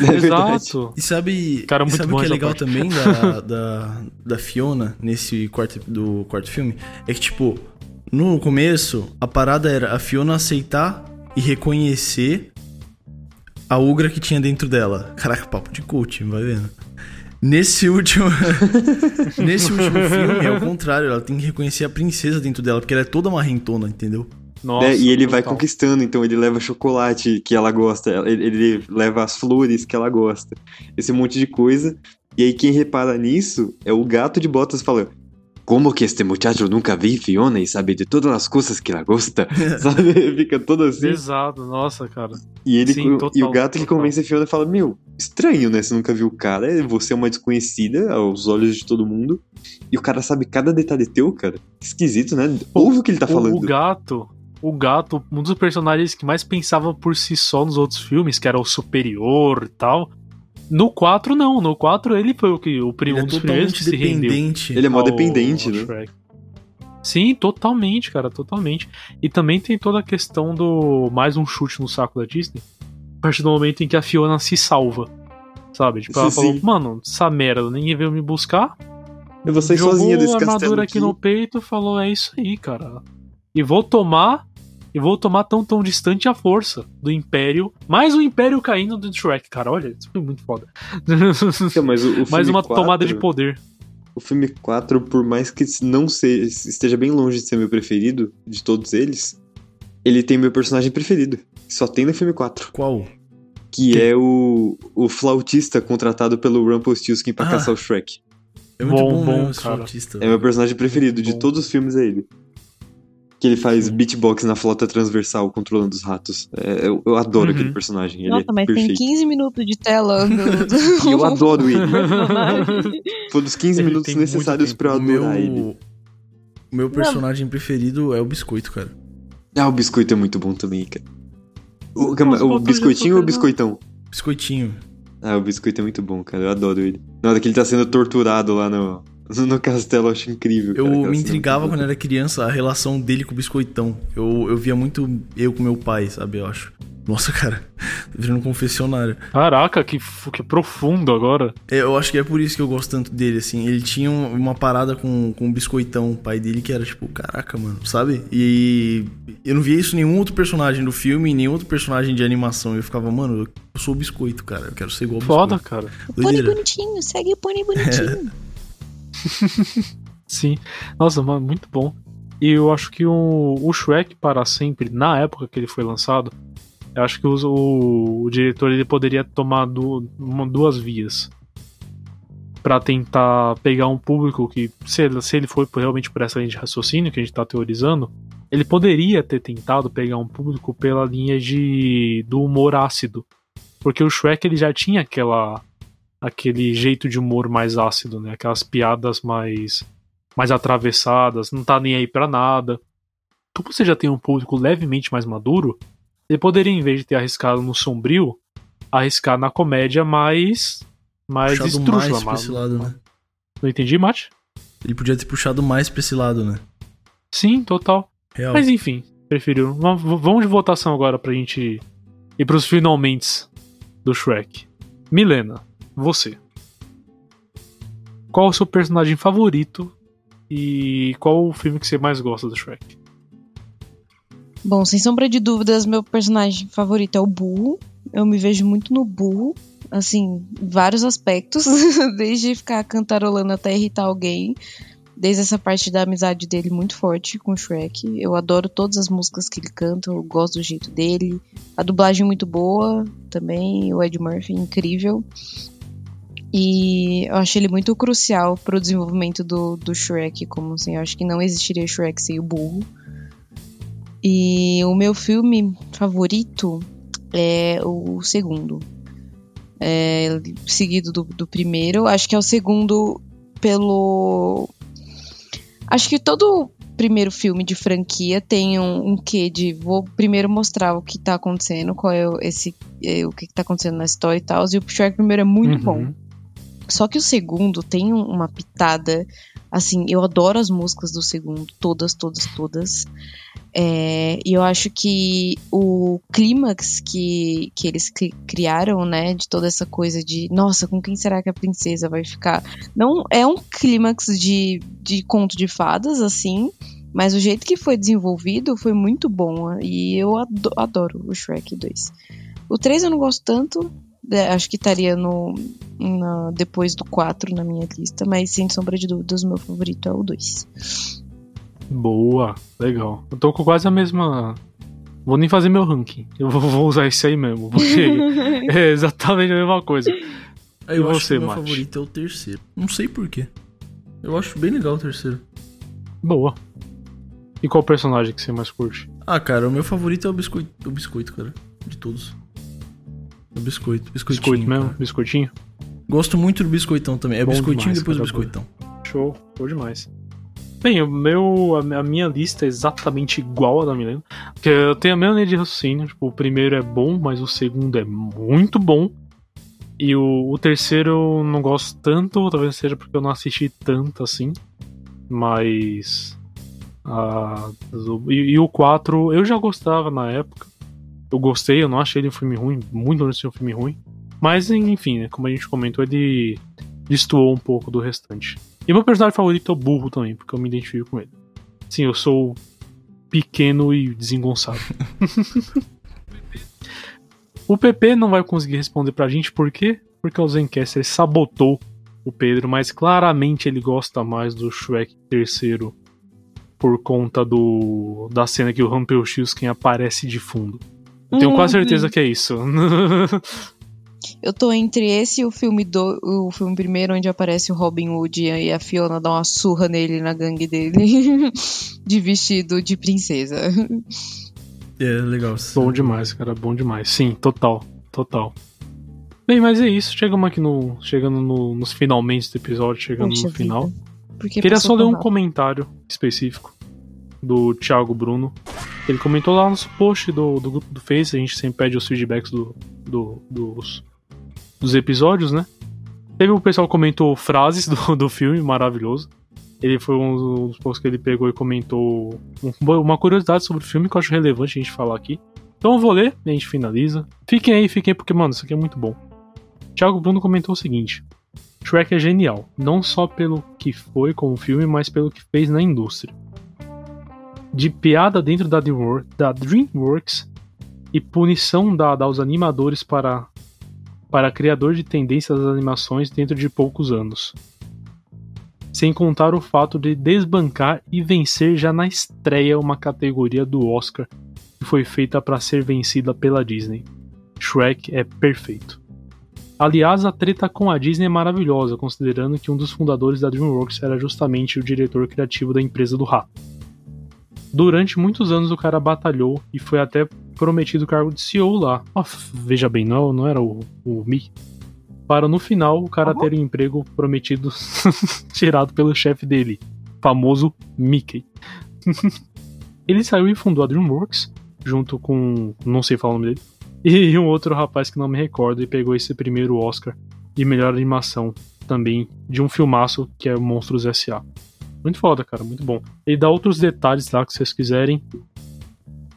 É. Exato. E sabe, Cara, e sabe o que é legal parte. também da, da, da Fiona nesse quarto do quarto filme? É que, tipo, no começo, a parada era a Fiona aceitar e reconhecer a Ugra que tinha dentro dela. Caraca, papo de coach, vai vendo. Nesse último. nesse último filme, é o contrário, ela tem que reconhecer a princesa dentro dela, porque ela é toda marrentona, entendeu? Nossa, né? E ele vai conquistando, então ele leva chocolate que ela gosta, ele, ele leva as flores que ela gosta, esse monte de coisa. E aí quem repara nisso é o gato de botas falando. Como que este muchacho nunca vi Fiona e sabe de todas as coisas que ela gosta? sabe? Fica todo assim. Exato, nossa, cara. E, ele, Sim, total, e o gato que total. convence a Fiona fala: Meu, estranho, né? Você nunca viu o cara, você é uma desconhecida aos olhos de todo mundo. E o cara sabe cada detalhe teu, cara. Esquisito, né? Ouve o que ele tá O- falando. O, gato, o gato, um dos personagens que mais pensava por si só nos outros filmes, que era o superior e tal. No 4, não. No 4, ele foi o, que, o prim- Ele um é dos primeiros totalmente que se rendeu. dependente. Ele é mó ao- dependente, ao né? Shrek. Sim, totalmente, cara, totalmente. E também tem toda a questão do mais um chute no saco da Disney. A partir do momento em que a Fiona se salva. Sabe? Tipo, ela Sim, falou, sim. mano, essa merda, ninguém veio me buscar. Eu vou sair jogou sozinha desse a castelo armadura aqui. aqui no peito e falou: é isso aí, cara. E vou tomar. E vou tomar tão tão distante a força do Império. Mais um Império caindo do Shrek, cara. Olha, isso foi muito foda. Então, mas o, o Mais uma 4, tomada de poder. O filme 4, por mais que não seja, esteja bem longe de ser meu preferido, de todos eles, ele tem meu personagem preferido. Que Só tem no filme 4. Qual? Que é o, o flautista contratado pelo Rumpelstiltskin pra Ah. caçar o Shrek. É muito Bom, bom, bom, mesmo esse cara. flautista. É meu personagem preferido. De todos os filmes é ele. Que ele faz beatbox na flauta transversal, controlando os ratos. É, eu, eu adoro Uhum. aquele personagem. Ele Nossa, é mas tem perfeito. 15 minutos de tela E eu adoro ele. Foi dos 15 Ele minutos tem necessários pra eu O meu, adorar ele. o meu personagem preferido é o Biscoito, cara. Ah, o biscoito é muito bom também, cara. O, calma, o de biscoitinho ou o biscoitão? Biscoitinho. Ah, o biscoito é muito bom, cara. Eu adoro ele. Na hora que ele tá sendo torturado lá no, no castelo, eu acho incrível. Eu cara, me cena intrigava quando era criança a relação dele com o Biscoitão. Eu, eu via muito eu com meu pai, sabe? Eu acho. Nossa, cara. Tô virando um confessionário. Caraca, que, que profundo agora. É, Eu acho que é por isso que eu gosto tanto dele, assim. Ele tinha um- uma parada com, com o Biscoitão, o pai dele, que era tipo, caraca, mano, sabe? E eu não via isso em nenhum outro personagem do filme, em nenhum outro personagem de animação. Eu ficava, mano, eu sou o Biscoito, cara. Eu quero ser igual ao Foda, Biscoito. cara. Pônei Doideira. bonitinho, segue o pônei bonitinho. Sim. Nossa, mano, muito bom. E eu acho que o, o Shrek para sempre, na época que ele foi lançado, eu acho que os- o, o diretor ele poderia tomar du- uma- duas vias Pra tentar pegar um público que, se se ele for realmente por essa linha de raciocínio que a gente tá teorizando, ele poderia ter tentado pegar um público pela linha de do humor ácido, porque o Shrek ele já tinha aquela aquele jeito de humor mais ácido, né? Aquelas piadas mais mais atravessadas, não tá nem aí pra nada. Então você já tem um público levemente mais maduro, ele poderia, em vez de ter arriscado no sombrio, arriscar na comédia mais. mais estrúxula. mais pra lado, né? Não entendi, Mate? Ele podia ter puxado mais pra esse lado, né? Sim, total. Real. Mas enfim, preferiu. Vamos de votação agora pra gente ir pros finalmente do Shrek. Milena, você. Qual o seu personagem favorito e qual o filme que você mais gosta do Shrek? Bom, sem sombra de dúvidas, meu personagem favorito é o burro. Eu me vejo muito no burro, assim, vários aspectos, desde ficar cantarolando até irritar alguém, desde essa parte da amizade dele muito forte com o Shrek. Eu adoro todas as músicas que ele canta, eu gosto do jeito dele. A dublagem muito boa também, o Ed Murphy incrível. E eu acho ele muito crucial pro desenvolvimento do, do Shrek, como assim, eu acho que não existiria Shrek sem o burro. E o meu filme favorito é o segundo. É, seguido do, do primeiro. Acho que é o segundo pelo. Acho que todo primeiro filme de franquia tem um, um quê de vou primeiro mostrar o que tá acontecendo, qual é o- esse, é, o que tá acontecendo na história e tal. E o Shrek primeiro é muito Uhum. bom. Só que o segundo tem um- uma pitada. Assim, eu adoro as músicas do segundo, todas, todas, todas. É, e eu acho que o clímax que, que eles cri- criaram, né, de toda essa coisa de, nossa, com quem será que a princesa vai ficar? Não é um clímax de, de conto de fadas, assim, mas o jeito que foi desenvolvido foi muito bom. E eu ado- adoro o Shrek 2. O 3 eu não gosto tanto, acho que estaria no, na- depois do 4 na minha lista, mas sem sombra de dúvidas, o meu favorito é o 2. Boa, legal. Eu tô com quase a mesma. Vou nem fazer meu ranking. Eu vou, vou usar esse aí mesmo, porque é exatamente a mesma coisa. Aí eu E acho você, que o meu Mate? favorito é o terceiro. Não sei porquê. Eu acho bem legal o terceiro. Boa. E qual personagem que você mais curte? Ah, cara, o meu favorito é o biscoito, o biscoito, cara. De todos. O biscoito. Biscoitinho, Biscoito mesmo? cara. Biscoitinho? Gosto muito do biscoitão também. É Bom biscoitinho demais, depois do biscoitão. Show, show demais. Bem, o meu, a mi- a minha lista é exatamente igual à da Milena. Porque eu tenho a mesma linha de raciocínio. Tipo, o primeiro é bom, mas o segundo é muito bom. E o, o terceiro eu não gosto tanto, talvez seja porque eu não assisti tanto assim. Mas. ah, e, e o 4 eu já gostava na época. Eu gostei, eu não achei ele um filme ruim, muito longe de ser um filme ruim. Mas enfim, né, como a gente comentou, ele destoou um pouco do restante. E meu personagem favorito é o burro também, porque eu me identifico com ele. Sim, eu sou pequeno e desengonçado. o PP não vai conseguir responder pra gente por quê? Porque o Zencaster sabotou o Pedro, mas claramente ele gosta mais do Shrek terceiro por conta do da cena que o Rumpelstiltskin aparece de fundo. Eu tenho quase Uhum. certeza que é isso. Eu tô entre esse e o filme do o filme primeiro onde aparece o Robin Hood e a Fiona dá uma surra nele na gangue dele de vestido de princesa. É, legal. Bom demais, cara, bom demais. Sim, total, total. Bem, mas é isso. Chegamos aqui no. Chegando no- nos finalmente do episódio, chegando Poxa no final. Queria só ler um comentário específico do Thiago Bruno. Ele comentou lá no nosso post do, do grupo do Face, a gente sempre pede os feedbacks do, do- dos, dos episódios, né? Teve o pessoal comentou frases do, do filme, maravilhoso. Ele foi um dos posts que ele pegou e comentou um- uma curiosidade sobre o filme que eu acho relevante a gente falar aqui. Então eu vou ler e a gente finaliza. Fiquem aí, fiquem, porque, mano, isso aqui é muito bom. Thiago Bruno comentou o seguinte: Shrek é genial, não só pelo que foi como filme, mas pelo que fez na indústria. De piada dentro da, da DreamWorks e punição dada aos animadores para, para criador de tendências das animações dentro de poucos anos. Sem contar o fato de desbancar e vencer já na estreia uma categoria do Oscar que foi feita para ser vencida pela Disney. Shrek é perfeito. Aliás, a treta com a Disney é maravilhosa, considerando que um dos fundadores da DreamWorks era justamente o diretor criativo da empresa do rato. Durante muitos anos o cara batalhou e foi até prometido o cargo de CEO lá. Veja bem, não, não era o, o Mickey. para no final o cara ter o um emprego prometido tirado pelo chefe dele, famoso Mickey. ele saiu e fundou a DreamWorks, junto com. não sei falar o nome dele. E um outro rapaz que não me recordo e pegou esse primeiro Oscar de melhor animação também de um filmaço que é Monstros S.A. Muito foda, cara, muito bom. Ele dá outros detalhes lá que vocês quiserem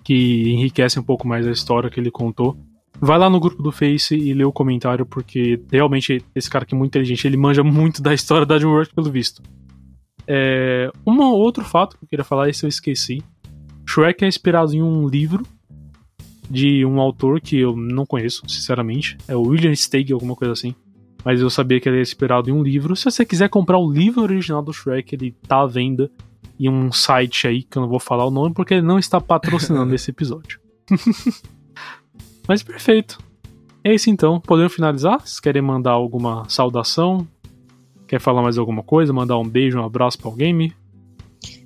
que enriquecem um pouco mais a história que ele contou. Vai lá no grupo do Face e lê o comentário, porque realmente esse cara aqui é muito inteligente, ele manja muito da história da DreamWorks, pelo visto. É, um outro fato que eu queria falar, esse eu esqueci. Shrek é inspirado em um livro de um autor que eu não conheço, sinceramente. É o William Steig, alguma coisa assim. Mas eu sabia que ele é inspirado em um livro. Se você quiser comprar o livro original do Shrek, ele tá à venda em um site aí, que eu não vou falar o nome, porque ele não está patrocinando esse episódio. Mas perfeito. É isso então. Podemos finalizar? Vocês querem mandar alguma saudação? Quer falar mais alguma coisa? Mandar um beijo, um abraço para alguém?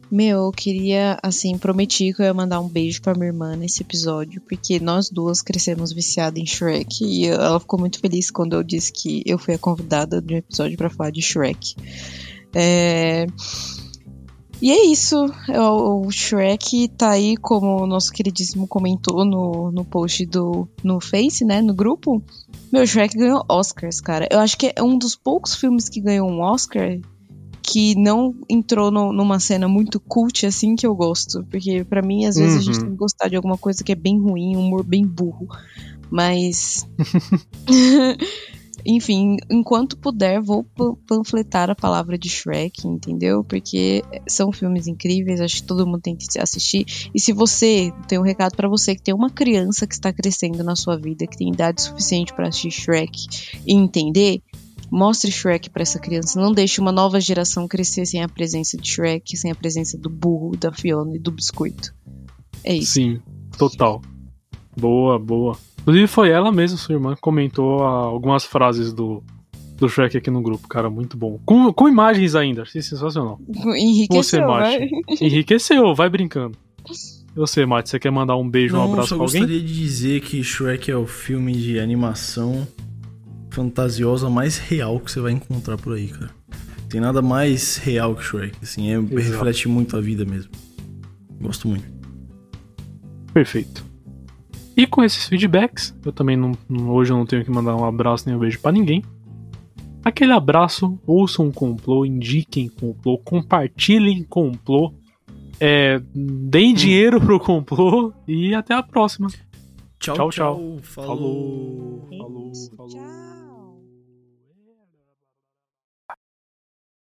Meu, eu queria, assim, prometi que eu ia mandar um beijo pra minha irmã nesse episódio, porque nós duas crescemos viciadas em Shrek e ela ficou muito feliz quando eu disse que eu fui a convidada de um episódio para falar de Shrek. É... E é isso. É, o Shrek tá aí, como o nosso queridíssimo comentou no, no post do no Face, né? No grupo. Meu, Shrek ganhou Oscars, cara. Eu acho que é um dos poucos filmes que ganhou um Oscar que não entrou no, numa cena muito cult assim que eu gosto. Porque para mim, às vezes, uhum. a gente uhum. tem que gostar de alguma coisa que é bem ruim, um humor bem burro. Mas. Enfim, enquanto puder, vou panfletar a palavra de Shrek, entendeu? Porque são filmes incríveis, acho que todo mundo tem que assistir. E se você tem um recado para você que tem uma criança que está crescendo na sua vida, que tem idade suficiente para assistir Shrek e entender, Mostre Shrek para essa criança. Não deixe uma nova geração crescer sem a presença de Shrek, sem a presença do burro, da Fiona e do biscoito. É isso. Sim, total. Boa, boa. Inclusive foi ela mesma, sua irmã, que comentou algumas frases do, do Shrek aqui no grupo, cara, muito bom. Com, com imagens ainda, achei sensacional. Enriqueceu, Você, Mate. Enriqueceu, vai brincando. E você, Mate, você quer mandar um beijo, Não, um abraço pra alguém? Eu gostaria de dizer que Shrek é o filme de animação fantasiosa mais real que você vai encontrar por aí, cara. Tem nada mais real que Shrek, assim, é, reflete muito a vida mesmo. Gosto muito. Perfeito. E com esses feedbacks, eu também não, hoje eu não tenho que mandar um abraço nem um beijo para ninguém. Aquele abraço, ouçam um complô, indiquem complô, compartilhem complô, é, deem hum. dinheiro pro complô e até a próxima. Tchau, tchau. tchau. Falou. Falou. Falou. falou.